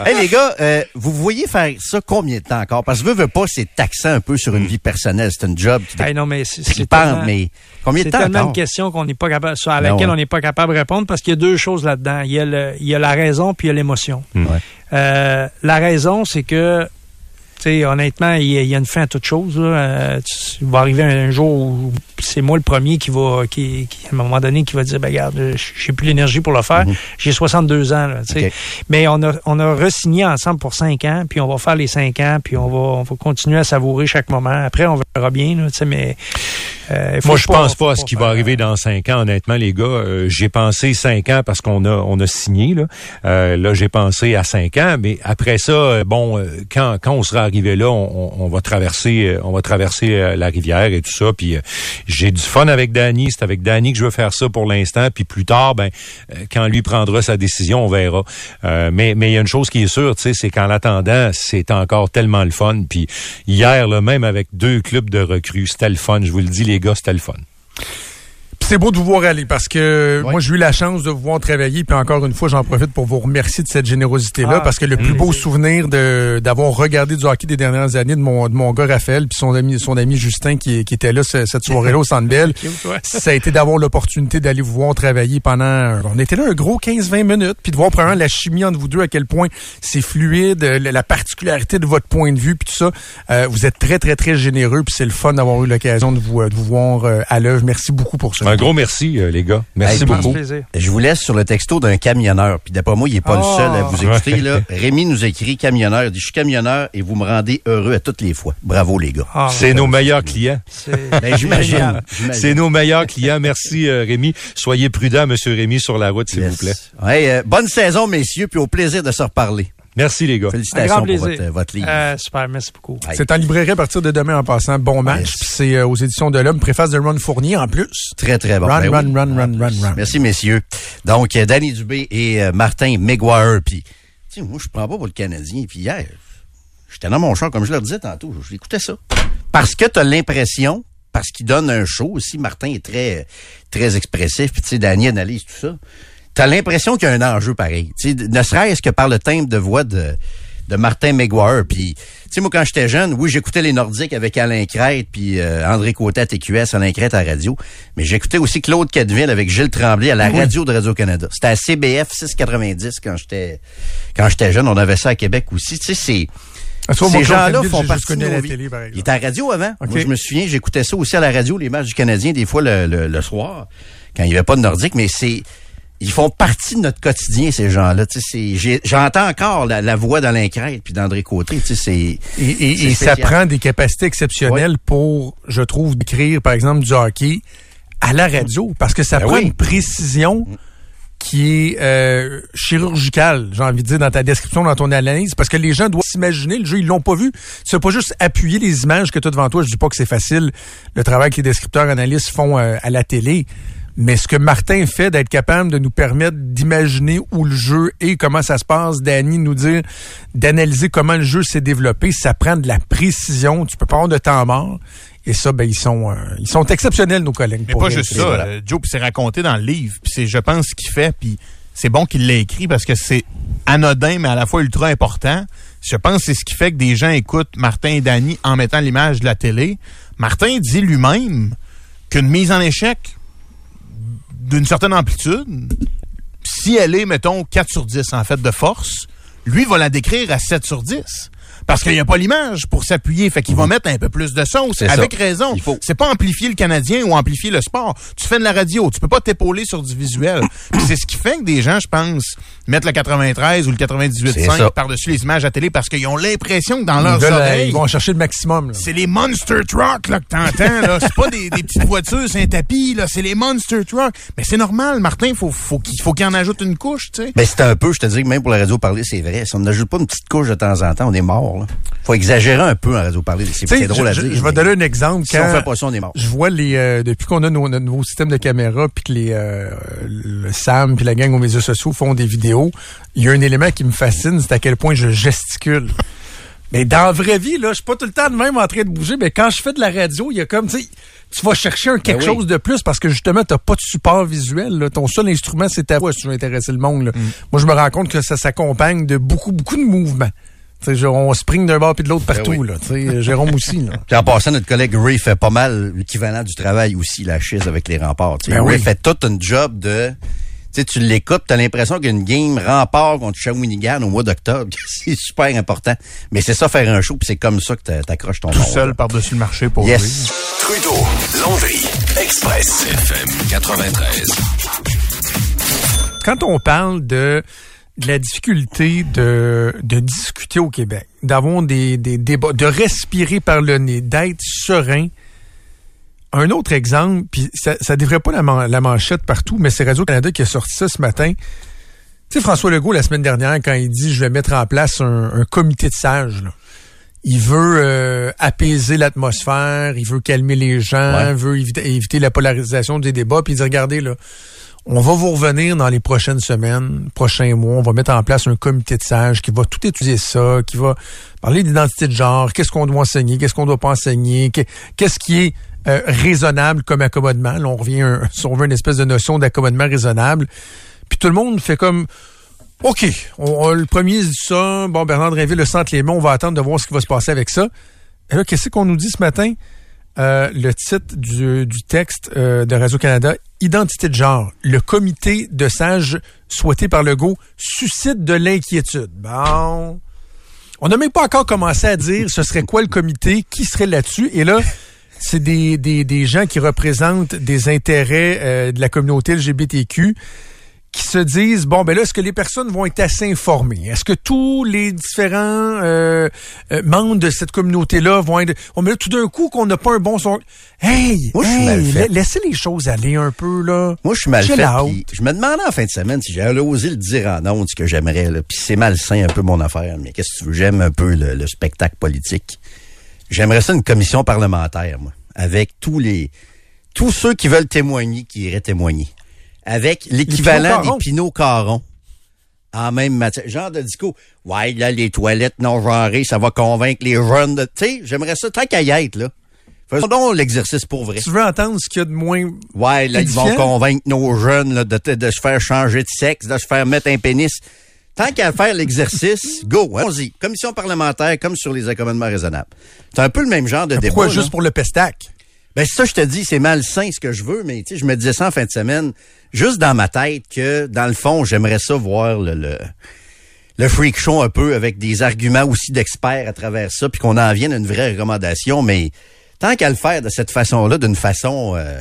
Hey les gars, euh, vous voyez faire ça combien de temps encore? Parce que veux, veux pas, c'est taxant un peu sur une vie personnelle. C'est un job qui Hey, non, mais c'est c'est tellement- mais combien de C'est temps tellement encore? une question qu'on n'est pas capable, sur- à Ben laquelle ouais. on n'est pas capable de répondre parce qu'il y a deux choses là-dedans. Il y a, le- il y a la raison puis il y a l'émotion. Ouais. Euh, la raison, c'est que, sais, honnêtement, il y, a, une fin à toute chose. là. Euh, il va arriver un jour où c'est moi le premier qui va, qui, qui, à un moment donné, qui va dire, ben regarde, euh, j'ai plus l'énergie pour le faire. J'ai 62 ans, là. Mhm. Mais on a, on a re-signé ensemble pour cinq ans, puis on va faire les cinq ans, puis on va, on va continuer à savourer chaque moment. Après, on verra bien, là, tu sais, mais. Euh, Moi, je pense pas à ce qui va arriver dans cinq ans, honnêtement, les gars. Euh, j'ai pensé cinq ans parce qu'on a on a signé là. Euh, là, j'ai pensé à cinq ans, mais après ça, euh, bon, quand quand on sera arrivé là, on, on- va traverser on va traverser la rivière et tout ça. Puis j'ai du fun avec Danny. C'est avec Danny que je veux faire ça pour l'instant. Puis plus tard, ben quand lui prendra sa décision, on verra. Euh, mais mais il y a une chose qui est sûre, tu sais, c'est qu'en attendant, c'est encore tellement le fun. Puis hier, là, même avec deux clubs de recrues, c'était le fun. Je vous le dis, les gars, c'était. C'est beau de vous voir aller parce que moi j'ai eu la chance de vous voir travailler puis encore une fois j'en profite pour vous remercier de cette générosité là Ah, parce que le plus beau souvenir de d'avoir regardé du hockey des dernières années de mon de mon gars Raphaël puis son ami son ami Justin qui, qui était là ce- cette soirée là au Centre Bell ça a été d'avoir l'opportunité d'aller vous voir travailler pendant on était là un gros 15-20 minutes puis de voir premièrement la chimie entre vous deux à quel point c'est fluide la, la particularité de votre point de vue puis tout ça. Euh, vous êtes très très très généreux puis c'est le fun d'avoir eu l'occasion de vous euh, de vous voir euh, à l'œuvre. Merci beaucoup pour ça. Un gros merci, euh, les gars. Merci Hey, beaucoup. plaisir. Je vous laisse sur le texto d'un camionneur. Puis d'après moi, il n'est pas Oh. le seul à vous écouter. Là. Rémi nous écrit camionneur. Il dit, je suis camionneur et vous me rendez heureux à toutes les fois. Bravo, les gars. Ah, C'est nos meilleurs clients. c'est- Ben, j'imagine. C'est nos meilleurs clients. Merci, euh, Rémi. Soyez prudent, Monsieur Rémi, sur la route, s'il Yes. vous plaît. Euh, bonne saison, messieurs, puis au plaisir de se reparler. Merci, les gars. Un Félicitations grand pour votre, votre livre. Euh, super, merci beaucoup. C'est en librairie à partir de demain en passant. Bon match. Yes. Puis C'est euh, aux éditions de l'Homme. Préface de Ron Fournier en plus. Très, très bon. Run, Ben run, oui. run, run, run, run. Merci, messieurs. Donc, euh, Danny Dubé et euh, Martin Maguire. Puis, tu sais, moi, je prends pas pour le Canadien. Puis hier, j'étais dans mon char, comme je leur disais tantôt. Je l'écoutais ça. Parce que tu as l'impression, parce qu'il donne un show aussi, Martin est très, très expressif. Puis, tu sais, Danny analyse tout ça. Tu as l'impression qu'il y a un enjeu pareil. Tu sais, ne serait-ce que par le timbre de voix de, de Martin Maguire. Puis, tu sais, moi, quand j'étais jeune, oui, j'écoutais les Nordiques avec Alain Crête, puis euh, André Côté à TQS, Alain Crête à la radio. Mais j'écoutais aussi Claude Cadville avec Gilles Tremblay à la radio de Radio-Canada. C'était à CBF 690 quand j'étais quand j'étais jeune. On avait ça à Québec aussi. Tu sais, c'est... Ah, Ces gens-là font partie de la télé, par Il était à la radio avant. Moi, je me souviens, j'écoutais ça aussi à la radio, les matchs du Canadien, des fois le, le- le soir, quand il n'y avait pas de Nordique, mais c'est... Ils font partie de notre quotidien, ces gens-là. Tu sais, c'est- j'ai- J'entends encore la, la voix d'Alain Crête puis d'André Côté. Tu sais, c'est... Et, et- C'est et ça prend des capacités exceptionnelles pour, je trouve, d'écrire, par exemple, du hockey à la radio. Parce que ça Ben prend oui. une précision qui est euh, chirurgicale, j'ai envie de dire, dans ta description, dans ton analyse. Parce que les gens doivent s'imaginer, le jeu, ils l'ont pas vu. Fais pas juste appuyer les images que tu as devant toi. Je dis pas que c'est facile, le travail que les descripteurs analystes font euh, à la télé. Mais ce que Martin fait d'être capable de nous permettre d'imaginer où le jeu est, comment ça se passe, Danny nous dire d'analyser comment le jeu s'est développé, ça prend de la précision, tu peux pas avoir de temps mort. Et ça, ben ils sont euh, ils sont exceptionnels nos collègues. Mais pas juste ça, voilà. euh, Joe, puis c'est raconté dans le livre, puis c'est, je pense, ce qu'il fait, puis c'est bon qu'il l'ait écrit parce que c'est anodin, mais à la fois ultra important. Je pense que c'est ce qui fait que des gens écoutent Martin et Danny en mettant l'image de la télé. Martin dit lui-même qu'une mise en échec d'une certaine amplitude, si elle est, mettons, 4 sur 10 en fait de force, lui va la décrire à 7 sur 10. Parce qu'il n'y a pas l'image pour s'appuyer. Fait qu'il va mettre un peu plus de sauce. C'est ça. Avec raison. C'est pas amplifier le Canadien ou amplifier le sport. Tu fais de la radio. Tu peux pas t'épauler sur du visuel. C'est ce qui fait que des gens, je pense, mettent le 93 ou le C'est 98.5 ça. par-dessus les images à télé parce qu'ils ont l'impression que dans leurs euh, oreilles, ils vont chercher le maximum. là. c'est les monster trucks là, que t'entends. là. C'est pas des, des petites voitures, c'est un tapis. là. C'est les monster trucks. Mais c'est normal, Martin. Faut, faut qu'il faut qu'il en ajoute une couche, tu sais. Ben, c'est un peu, je te dis que même pour la radio parler, c'est vrai. Si on n'ajoute pas une petite couche de temps en temps, on est mort. Là. Faut exagérer un peu en radio parler. C'est drôle je, à dire. je vais donner un exemple. Si on fait pas ça, on est mort. Je vois les euh, depuis qu'on a nos, notre nouveau système de caméra puis que les euh, le Sam puis la gang aux médias sociaux font des vidéos, il y a un élément qui me fascine, c'est à quel point je gesticule. Mais dans la vraie vie, là, je suis pas tout le temps de même en train de bouger, mais quand je fais de la radio, il y a comme, tu tu vas chercher un quelque Ben oui. chose de plus parce que justement, t'as pas de support visuel. là. Ton seul instrument, c'est ta voix si tu veux intéresser le monde. là. Mm. Moi, je me rends compte que ça s'accompagne de beaucoup, beaucoup de mouvements. Tu sais, genre, on spring d'un bord puis de l'autre partout. Ben oui. là. Jérôme aussi. Là. Puis en passant, notre collègue Ray fait pas mal l'équivalent du travail aussi, la chise avec les remparts. Ben Ray oui. fait tout un job de... Tu sais, tu l'écoutes, t'as l'impression qu'une game rempart contre Shawinigan au mois d'octobre, c'est super important. Mais c'est ça, faire un show, puis c'est comme ça que t'a- t'accroches ton Tout nom, seul par-dessus le marché pour lui. Yes. Trudeau, Landry, Express, FM 93. quand on parle de, de la difficulté de, de discuter au Québec, d'avoir des, des débats, de respirer par le nez, d'être serein, un autre exemple, puis ça, ça devrait pas la, man- la manchette partout, mais c'est Radio-Canada qui a sorti ça ce matin. Tu sais, François Legault, la semaine dernière, quand il dit « je vais mettre en place un, un comité de sages », il veut euh, apaiser l'atmosphère, il veut calmer les gens, Ouais. il veut éviter, éviter la polarisation des débats, puis il dit « regardez, là, on va vous revenir dans les prochaines semaines, prochains mois. On va mettre en place un comité de sages qui va tout étudier ça, qui va parler d'identité de genre, qu'est-ce qu'on doit enseigner, qu'est-ce qu'on doit pas enseigner, qu'est- qu'est-ce qui est euh, raisonnable comme accommodement. Là, on revient, un, on veut, une espèce de notion d'accommodement raisonnable. Puis tout le monde fait comme, OK, on, le premier dit ça, bon, Bernard Drinville le centre les on va attendre de voir ce qui va se passer avec ça. Et là, qu'est-ce qu'on nous dit ce matin? Euh, le titre du, du texte euh, de Radio-Canada, Identité de genre. Le comité de sages souhaité par Legault suscite de l'inquiétude. Bon. On n'a même pas encore commencé à dire ce serait quoi le comité, qui serait là-dessus. Et là, c'est des, gens qui représentent des intérêts euh, de la communauté LGBTQ qui se disent bon ben là est-ce que les personnes vont être assez informées? Est-ce que tous les différents euh, euh, membres de cette communauté là vont être on mais là tout d'un coup qu'on n'a pas un bon son Hey, Moi, hey, la- laissez les choses aller un peu là. Moi, je suis mal fait. Je me demandais en fin de semaine si j'allais oser le dire en ondes, ce que j'aimerais. Puis c'est malsain un peu mon affaire. Mais qu'est-ce que tu veux? J'aime un peu le, le spectacle politique. J'aimerais ça une commission parlementaire, moi. Avec tous les tous ceux qui veulent témoigner, qui iraient témoigner. Avec l'équivalent des Pinot-Caron. Pinot Caron. En même matière. Genre de disco. Ouais, là, les toilettes non genrées, ça va convaincre les jeunes de. Tu sais, j'aimerais ça tant qu'à y être, là. Faisons donc l'exercice pour vrai. Tu veux entendre ce qu'il y a de moins Ouais, là, ils vont convaincre nos jeunes là, de, de se faire changer de sexe, de se faire mettre un pénis. Tant qu'à faire l'exercice, go, hein. allons-y. Commission parlementaire, comme sur les accommodements raisonnables. C'est un peu le même genre de débat. pourquoi là. juste pour le pestac? Ben, ça, je te dis, c'est malsain ce que je veux, mais je me disais ça en fin de semaine, juste dans ma tête que, dans le fond, j'aimerais ça voir le, le, le freak show un peu avec des arguments aussi d'experts à travers ça, puis qu'on en vienne à une vraie recommandation, mais tant qu'à le faire de cette façon-là, d'une façon euh,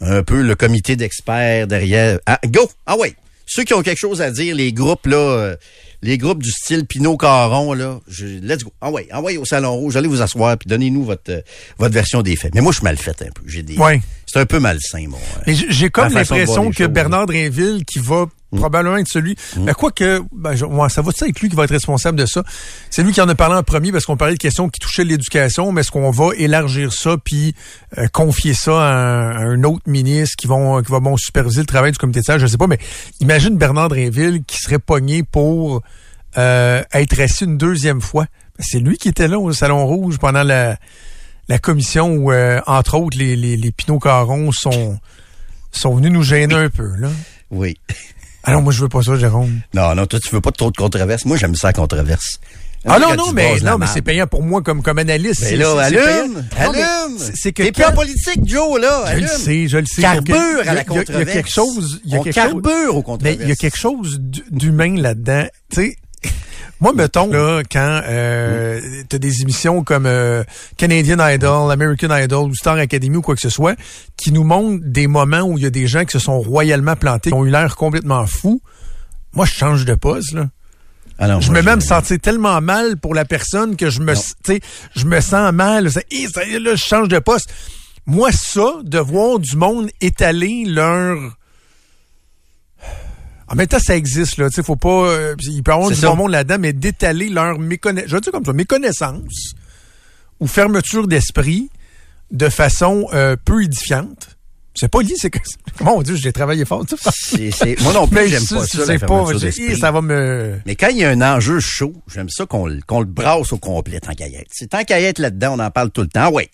un peu le comité d'experts derrière. Ah, go! Ah ouais! Ceux qui ont quelque chose à dire, les groupes là, euh, les groupes du style Pinot Caron là, je, let's go. Ah ouais, ah au salon rouge, allez vous asseoir puis donnez-nous votre euh, votre version des faits. Mais moi je suis mal fait un peu, j'ai des Ouais. C'est un peu malsain mon. euh, Mais j- j'ai comme l'impression que choses. Bernard Drinville, qui va probablement être celui... Ben, quoi que... Ben, je- ouais, ça va ça être lui qui va être responsable de ça. C'est lui qui en a parlé en premier parce qu'on parlait de questions qui touchaient l'éducation, mais est-ce qu'on va élargir ça puis euh, confier ça à un, à un autre ministre qui, vont, qui va bon, superviser le travail du comité de sages? Je sais pas, mais imagine Bernard Drinville qui serait pogné pour euh, être assis une deuxième fois. Ben, C'est lui qui était là au Salon Rouge pendant la, la commission où, euh, entre autres, les, les, les Pinot Caron sont, sont venus nous gêner un peu. Là. Oui. Ah non, moi je veux pas ça, Jérôme. Non, non, toi tu veux pas trop de controverses. Moi j'aime ça la controverse. Ah non, non, mais non, mais c'est payant pour moi comme, comme analyste. Ben C'est- là, allume, mais allume. c'est- que T'es plus en politique, Joe, là. Je le sais, je le sais. Carbure Il y a- à la a- Il y a controverse. quelque chose. Il y a quelque carbure chose, aux controverses. Mais il y a quelque chose d'humain là-dedans. Tu sais, moi, mettons, là, quand euh, t'as des émissions comme euh, Canadian Idol, American Idol ou Star Academy ou quoi que ce soit, qui nous montrent des moments où il y a des gens qui se sont royalement plantés, qui ont eu l'air complètement fous, moi, je change de poste, là. Ah non, je moi, me même sentir tellement mal pour la personne que je me, sais, je me sens mal. Ça, là, je change de poste. Moi, ça, de voir du monde étaler leur... En même temps, ça existe, là. Tu sais, faut pas... euh, il peut y avoir du bon monde là-dedans, mais d'étaler leur méconnaissance... Je veux dire comme ça, méconnaissance ou fermeture d'esprit de façon euh, peu édifiante. C'est pas lié, c'est que... Comment on dit, j'ai travaillé fort. tu sais. Moi non plus, j'aime ça, pas ça, la pas, ça va me... Mais quand il y a un enjeu chaud, j'aime ça qu'on le- qu'on le brasse au complet, tant qu'à y être. C'est tant qu'à y être là-dedans, on en parle tout le temps. Ouais.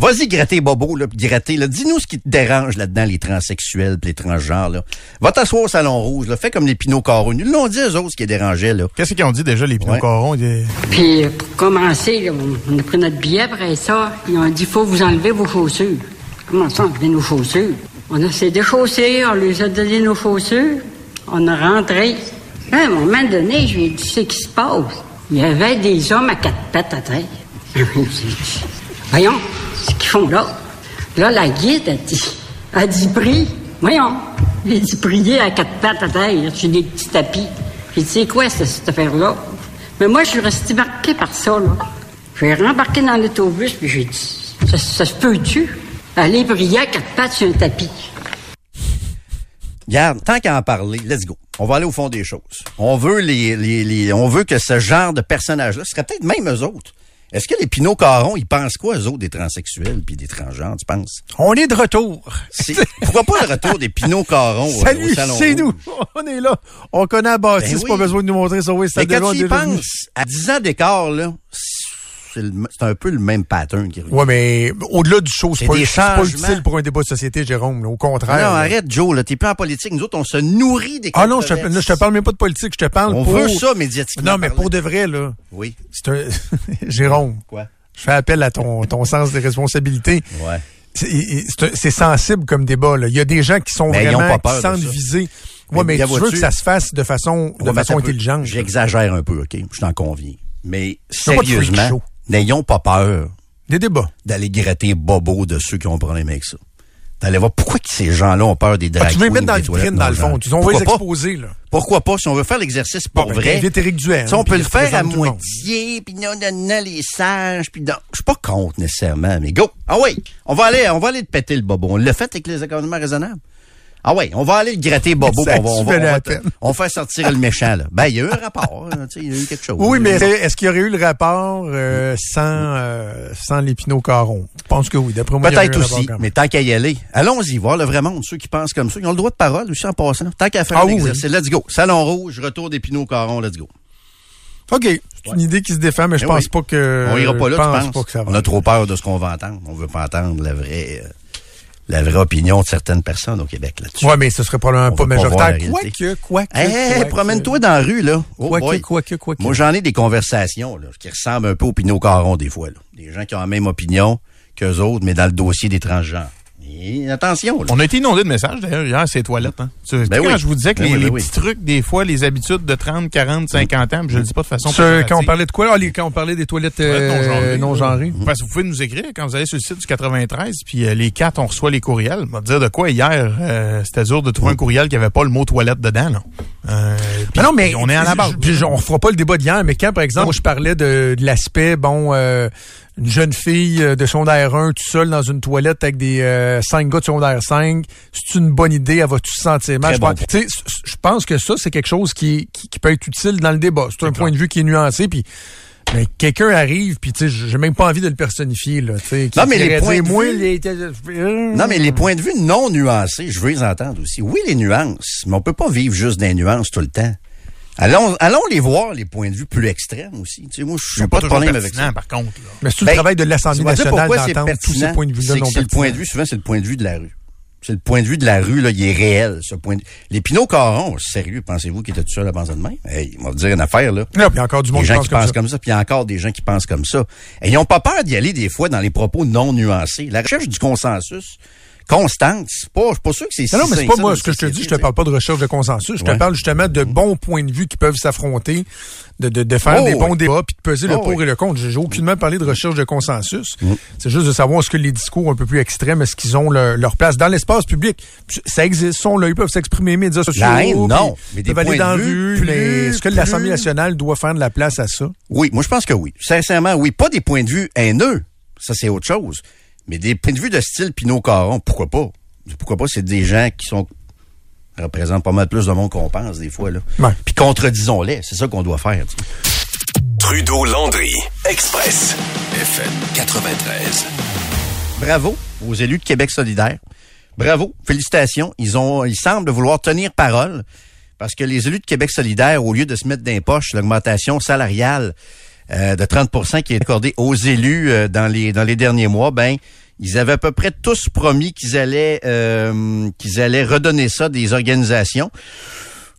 Vas-y, gratter Bobo, là, pis gratter, là. Dis-nous ce qui te dérange là-dedans, les transsexuels pis les transgenres, là. Va t'asseoir au Salon Rouge, là. Fais comme les Pinot Caron. Ils l'ont dit, eux autres, ce qui les dérangeait, là. Qu'est-ce qu'ils ont dit déjà, les Pinot Ouais. Caron? Ils- Puis euh, pour commencer, là, on a pris notre billet après ça. Ils ont dit faut vous enlever vos chaussures. Comment ça, enlever nos chaussures? On a s'est déchaussés, on lui a donné nos chaussures. On a rentré. À un moment donné, je lui ai dit ce qui se passe? Il y avait des hommes à quatre pattes à terre. Voyons, ce qu'ils font là. Là, la guide a dit, a dit prie. Voyons. J'ai dit prier à quatre pattes à terre sur des petits tapis. J'ai dit, c'est quoi cette, cette affaire-là? Mais moi, je suis resté marqué par ça, là. J'ai rembarqué dans l'autobus, puis j'ai dit, ça, se peut-tu? Aller prier à quatre pattes sur un tapis? Regarde, tant qu'à en parler, let's go. On va aller au fond des choses. On veut les, les, les- on veut que ce genre de personnages-là, ce serait peut-être même eux autres. Est-ce que les Pinot Caron, ils pensent quoi, eux autres, des transsexuels puis des transgenres, tu penses? On est de retour. Pourquoi pas le retour des Pinot Caron au- au Salut, Salon c'est nous. On est là. On connaît la bâtisse, Ben oui. pas besoin de nous montrer ça. Oui, ça Mais quand tu y penses, à 10 ans d'écart, là, c'est un peu le même pattern qui revient. Ouais, mais au-delà du show, c'est pas, pas utile pour un débat de société, Jérôme. là. Au contraire. non, arrête, Joe, là, t'es plus en politique. Nous autres, on se nourrit des Ah non, je te, controverses. là, je te parle même pas de politique, je te parle On pour... veut ça médiatiquement. Non, mais parler. pour de vrai, là, Oui. c'est un... Jérôme, Quoi? je fais appel à ton, ton sens des responsabilités. Ouais. C'est sensible comme débat. Là. Il y a des gens qui sont Mais ont vraiment qui sentent visés. Mais Ouais, mais bien, tu veux que ça se fasse de façon, de mais façon intelligente. J'exagère un peu, OK? Je t'en conviens. Mais sérieusement. N'ayons pas peur Des débats. d'aller gratter bobo de ceux qui ont un problème avec ça. D'aller voir pourquoi que ces gens-là ont peur des Ah, drag tu veux les mettre dans toilettes vitrine, dans le fond. Tu- On va les exposer, là. Pourquoi pas? Si on veut faire l'exercice pour Bon, ben, vrai, Duhaime, si on peut le faire à moitié, puis non, non, non, les sages, puis non. Je suis pas contre nécessairement, mais go! Ah oui, on va aller, on va aller te péter le bobo. On l'a fait avec les accommodements raisonnables. Ah oui, on va aller le gratter bobo, Ça on va, on va, on va va sortir le méchant, là. Ben, il y a eu un rapport, tu sais, il y a eu quelque chose. Oui, mais est- est-ce qu'il y aurait eu le rapport euh, sans, euh, sans l'épinot caron? Je pense que oui. D'après moi, Peut-être aussi, mais tant qu'à y aller, allons-y voir le vrai monde, ceux qui pensent comme ça. Ils ont le droit de parole aussi en passant. Tant qu'à faire Ah oui, l'exercice, let's go. Salon rouge, retour d'Épinot Caron, let's go. OK. C'est une idée qui se défend, mais je Eh pense oui. pas que... On ira pas là, je tu pense penses? pas que ça va. On a trop peur de ce qu'on va entendre. On veut pas entendre la vraie, euh, la vraie opinion de certaines personnes au Québec là-dessus. Ouais, mais ce serait probablement On pas majoritaire. Quoique, quoique, Hey, promène-toi dans la rue, là. Oh Quoique, boy. quoique, quoique. Moi, j'en ai des conversations là, qui ressemblent un peu au Pinot Caron des fois. Là. Des gens qui ont la même opinion qu'eux autres, mais dans le dossier des transgenres. Et attention, là. On a été inondé de messages d'ailleurs hier, ces toilettes. Hein. Tu sais, Ben quand oui. je vous disais que Ben les, oui, ben les oui. petits trucs, des fois, les habitudes de 30, 40, 50 ans, je le dis pas de façon Ce- quand on parlait de quoi? Ah, les- quand on parlait des toilettes non euh, genrées. non genrées. Parce que vous pouvez nous écrire quand vous allez sur le site du 93, puis euh, les quatre, on reçoit les courriels. On va dire de quoi hier, euh, c'était dur de trouver un courriel qui avait pas le mot toilette dedans. Là. Euh, Mais non, mais on est à la base. on fera pas le débat d'hier, mais quand, par exemple, moi, je parlais de, de l'aspect, bon, euh, une jeune fille euh, de secondaire 1 tout seul dans une toilette avec des euh, cinq gars de secondaire 5, c'est une bonne idée, elle va tout se sentir mal? Je pense, je que ça, c'est quelque chose qui, qui, qui peut être utile dans le débat. C'est un point de vue qui est nuancé, puis mais quelqu'un arrive, puis tu sais, j'ai même pas envie de le personnifier, là, qui- Non, mais qui les points de vue- euh, Non, mais les points de vue non nuancés, je veux les entendre aussi. Oui, les nuances, mais on peut pas vivre juste des nuances tout le temps. Allons, allons les voir, les points de vue plus extrêmes aussi. Tu sais, moi, je C'est suis pas de problème avec ça. par contre. là. Mais c'est Ben, le travail de l'Assemblée nationale pourquoi c'est d'entendre tous ces points de vue-là c'est non que c'est le point de vue, souvent, c'est le point de vue de la rue. C'est le point de vue de la rue, là, il est réel, ce point de Les Pinot Caron, sérieux, pensez-vous qu'il était tout seul à penser de même? Hey, il va vous dire une affaire, là. Non, puis il y a encore du monde Des qui gens pense qui comme pensent ça. comme ça, puis il y a encore des gens qui pensent comme ça. Et ils n'ont pas peur d'y aller des fois dans les propos non nuancés. La recherche du consensus constante, c'est pas, pas sûr que c'est si Non, mais c'est pas moi ce que je te dis. Je te parle pas de recherche de consensus. Je te parle justement de bons points de vue qui peuvent s'affronter, de, de, de faire Oh, des bons oui. débats, puis de peser le Oh, pour oui. et le contre. J'ai aucunement parlé de recherche de consensus. Mm. C'est juste de savoir est-ce que les discours un peu plus extrêmes, est-ce qu'ils ont leur, leur place dans l'espace public? Ça existe, sont là, ils peuvent s'exprimer, médias sociaux. La haine, non, mais des points dans de vue est-ce que l'Assemblée nationale doit faire de la place à ça? Oui, moi je pense que oui. Sincèrement, oui. Pas des points de vue haineux, ça c'est autre chose. Mais des points de vue de style Pinot Caron, pourquoi pas? Pourquoi pas? C'est des gens qui sont représentent pas mal plus de monde qu'on pense des fois. Là. Ouais. Puis contredisons-les, c'est ça qu'on doit faire. tu sais. Trudeau-Landry, Express, FM 93. Bravo aux élus de Québec solidaire. Bravo, félicitations. Ils ont, ils semblent vouloir tenir parole parce que les élus de Québec solidaire, au lieu de se mettre dans les poches l'augmentation salariale euh, de 30 qui est accordée aux élus euh, dans les dans les derniers mois, ben ils avaient à peu près tous promis qu'ils allaient euh, qu'ils allaient redonner ça des organisations.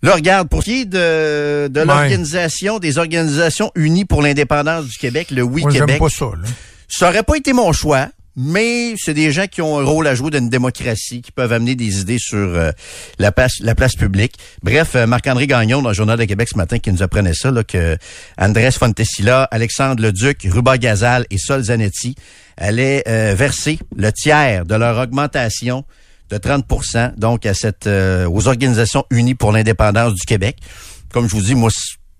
Là, regarde, pour ce qui est de, de Ouais. l'organisation, des organisations unies pour l'indépendance du Québec, le Oui Moi, Québec, pas ça. Là. ça aurait pas été mon choix, mais c'est des gens qui ont un rôle à jouer dans une démocratie, qui peuvent amener des idées sur euh, la, place, la place publique. Bref, euh, Marc-André Gagnon, dans le Journal de Québec ce matin, qui nous apprenait ça, là, que Andrés Fontesilla, Alexandre Leduc, Ruba Gazal et Sol Zanetti allaient euh, verser le tiers de leur augmentation de 30% donc à cette euh, aux organisations unies pour l'indépendance du Québec. Comme je vous dis, moi,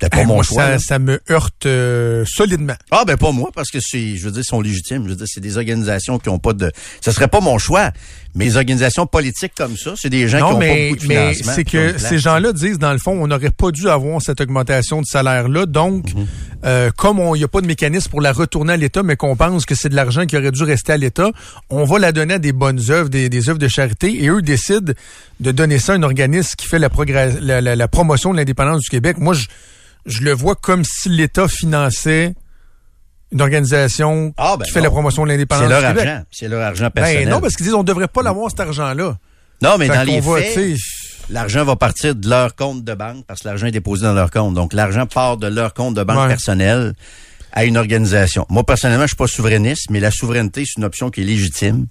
c'était pas Hey, mon moi, choix. ça, ça me heurte euh, solidement. Ah ben pas moi parce que c'est je veux dire ils sont légitimes, je veux dire c'est des organisations qui ont pas de ça serait pas mon choix. Mais les organisations politiques comme ça, c'est des gens qui ont pas beaucoup de mais financement. c'est que ces gens-là disent, dans le fond, on n'aurait pas dû avoir cette augmentation de salaire-là. Donc, Mhm. euh, comme il n'y a pas de mécanisme pour la retourner à l'État, mais qu'on pense que c'est de l'argent qui aurait dû rester à l'État, on va la donner à des bonnes œuvres, des, des œuvres de charité, et eux décident de donner ça à un organisme qui fait la, progrès- la, la- la promotion de l'indépendance du Québec. Moi, je, je le vois comme si l'État finançait une organisation Ah, ben qui fait non. la promotion de l'indépendance C'est leur du Québec. argent. C'est leur argent personnel. Ben non, parce qu'ils disent on devrait pas l'avoir cet argent-là. Non, mais Fait dans les va, faits, l'argent va partir de leur compte de banque parce que l'argent est déposé dans leur compte. Donc, l'argent part de leur compte de banque Ouais. personnel à une organisation. Moi, personnellement, je suis pas souverainiste, mais la souveraineté, c'est une option qui est légitime.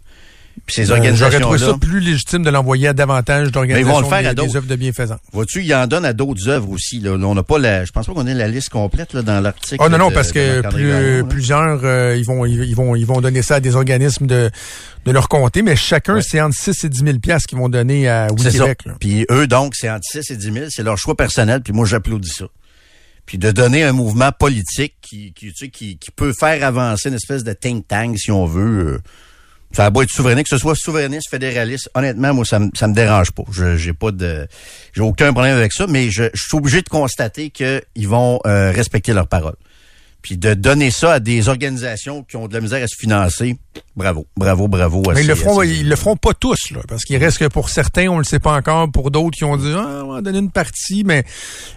Puis ces J'aurais trouvé organisations-là, ça plus légitime de l'envoyer à davantage d'organisations des, des œuvres de bienfaisance. vois-tu, ils en donnent à d'autres œuvres aussi. Là. On n'a pas la, je pense pas qu'on ait la liste complète là, dans l'article. Oh non, non, de- parce que plus- plusieurs, euh, ils, vont, ils, vont, ils vont donner ça à des organismes de, de leur comté, mais chacun, c'est entre 6 et 10 000 piastres qu'ils vont donner à. Québec. Puis eux, donc, c'est entre 6 et 10 000. C'est leur choix personnel. Puis moi, j'applaudis ça. Puis de donner un mouvement politique qui, qui, tu sais, qui, qui peut faire avancer une espèce de think tank, si on veut. euh, ça a beau être souverainiste, que ce soit souverainiste, fédéraliste. Honnêtement, moi, ça me, ça me dérange pas. Je, j'ai pas de, j'ai aucun problème avec ça, mais je, je suis obligé de constater qu'ils vont euh, respecter leurs paroles. Puis de donner ça à des organisations qui ont de la misère à se financer, bravo, bravo, bravo. à Mais ils le feront, ces- ils le feront pas tous, là, parce qu'il reste que pour certains, on le sait pas encore, pour d'autres qui ont dit, ah, on va donner une partie, mais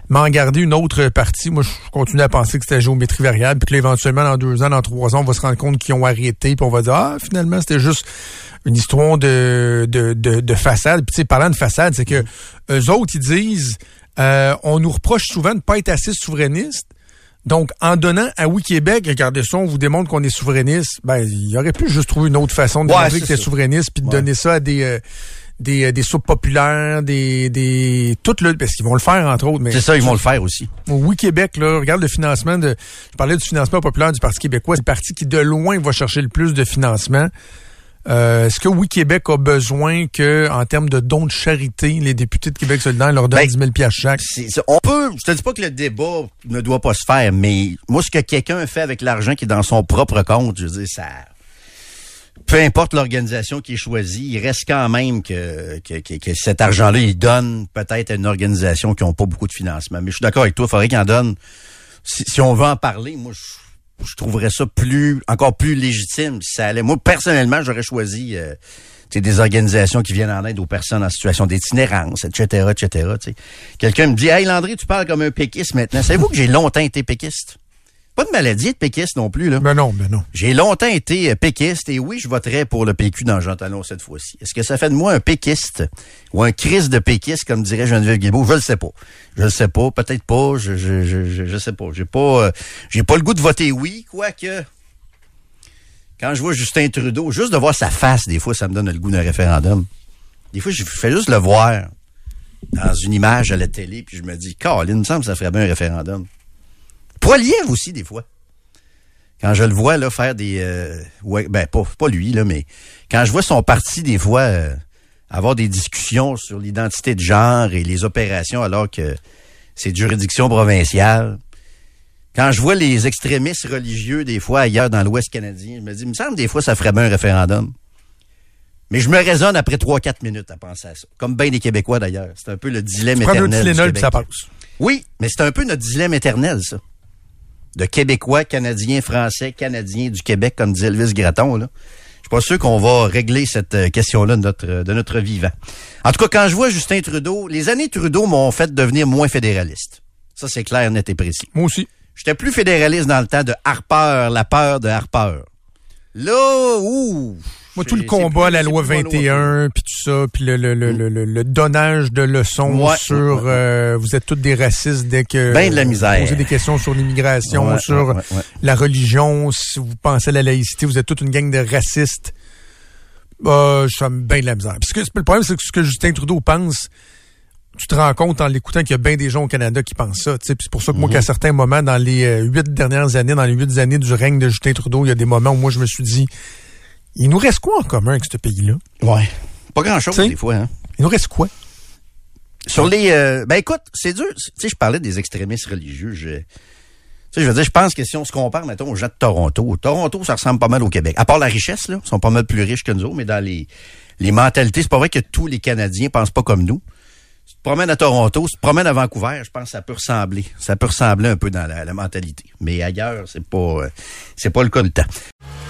m'en garder une autre partie. Moi, je continue à penser que c'était géométrie variable, puis que là, éventuellement, dans deux ans, dans trois ans, on va se rendre compte qu'ils ont arrêté, puis on va dire, ah, finalement, c'était juste une histoire de, de, de, de façade. Puis, tu sais, parlant de façade, c'est que eux autres, ils disent, euh, on nous reproche souvent de ne pas être assez souverainiste. Donc, en donnant à Oui-Québec, regardez ça, on vous démontre qu'on est souverainiste, ben, il aurait pu juste trouver une autre façon de Ouais, démontrer que c'est ça. souverainiste, puis de Ouais. donner ça à des, euh, des, euh, des soupes populaires, des, des, tout le, parce qu'ils vont le faire, entre autres, mais. C'est ça, ils vont le faire aussi. Oui, Québec, là, regarde le financement de, je parlais du financement populaire du Parti québécois, c'est le parti qui, de loin, va chercher le plus de financement. Euh, est-ce que Oui Québec a besoin que, en termes de dons de charité, les députés de Québec solidaire leur donnent Ben, 10 000 piastres chaque? On peut, je te dis pas que le débat ne doit pas se faire, mais moi, ce que quelqu'un fait avec l'argent qui est dans son propre compte, je veux dire, ça, peu importe l'organisation qui est choisie, il reste quand même que, que, que- que cet argent-là, il donne peut-être à une organisation qui n'a pas beaucoup de financement. Mais je suis d'accord avec toi, il faudrait qu'il en donne. Si, si on veut en parler, moi, je, je trouverais ça plus, encore plus légitime si ça allait. Moi, personnellement, j'aurais choisi, euh, des organisations qui viennent en aide aux personnes en situation d'itinérance, etc., etc. Quelqu'un me dit, hey Landry, tu parles comme un péquiste maintenant. Savez-vous que j'ai longtemps été péquiste? Pas de maladie de péquiste non plus, là. Ben non, ben non. J'ai longtemps été euh, péquiste et oui, je voterai pour le PQ dans Jean Talon cette fois-ci. Est-ce que ça fait de moi un péquiste ou un crise de péquiste, comme dirait Geneviève Guilbeault? Je le sais pas. Je le sais pas. Peut-être pas. Je, je, je, je, je sais pas. J'ai pas, euh, j'ai pas le goût de voter oui, quoique. Quand je vois Justin Trudeau, juste de voir sa face, des fois, ça me donne le goût d'un référendum. Des fois, je fais juste le voir dans une image à la télé, puis je me dis, Colin, il me semble que ça ferait bien un référendum. Poiliev aussi, des fois quand je le vois là faire des euh, ouais ben pas pas lui là mais quand je vois son parti des fois euh, avoir des discussions sur l'identité de genre et les opérations alors que c'est de juridiction provinciale quand je vois les extrémistes religieux des fois ailleurs dans l'Ouest canadien je me dis il me semble des fois ça ferait bien un référendum mais je me raisonne après 3-4 minutes à penser à ça. Comme bien des Québécois d'ailleurs. C'est un peu le dilemme Prends éternel. du Tylenol puis ça passe? Oui, mais c'est un peu notre dilemme éternel, ça. De Québécois, Canadiens, Français, Canadiens du Québec, comme dit Elvis Gratton, là. Je suis pas sûr qu'on va régler cette euh, question-là de notre, euh, de notre vivant. En tout cas, quand je vois Justin Trudeau, les années Trudeau m'ont fait devenir moins fédéraliste. Ça, c'est clair, net et précis. Moi aussi. J'étais plus fédéraliste dans le temps de Harper, la peur de Harper. Là, ouh! Moi, tout le combat, c'est la plus- loi c'est plus mon 21, puis tout ça, puis le, le, le, le, le- le donnage de leçons Ouais, sur euh, vous êtes tous des racistes dès que Ben de la vous misère. posez des questions sur l'immigration, Ouais, sur ouais, la religion, si vous pensez à la laïcité, vous êtes toute une gang de racistes. Euh, ça me bien de la misère. Parce que le problème, c'est que ce que Justin Trudeau pense, tu te rends compte en l'écoutant qu'il y a bien des gens au Canada qui pensent ça. C'est pour ça que moi, Mhm. qu'à certains moments, dans les euh, huit dernières années, dans les huit années du règne de Justin Trudeau, il y a des moments où moi, je me suis dit, il nous reste quoi en commun avec ce pays-là? Ouais. Pas grand-chose, des fois, hein. Il nous reste quoi? Sur les, euh, ben écoute, c'est dur. Tu sais, je parlais des extrémistes religieux. Je, tu sais, je veux dire, je pense que si on se compare, mettons, aux gens de Toronto, Toronto, ça ressemble pas mal au Québec. À part la richesse, là, ils sont pas mal plus riches que nous autres, mais dans les, les mentalités, c'est pas vrai que tous les Canadiens pensent pas comme nous. Si tu te promènes à Toronto, si tu te promènes à Vancouver, je pense que ça peut ressembler. Ça peut ressembler un peu dans la, la mentalité. Mais ailleurs, c'est pas, euh, c'est pas le cas du temps.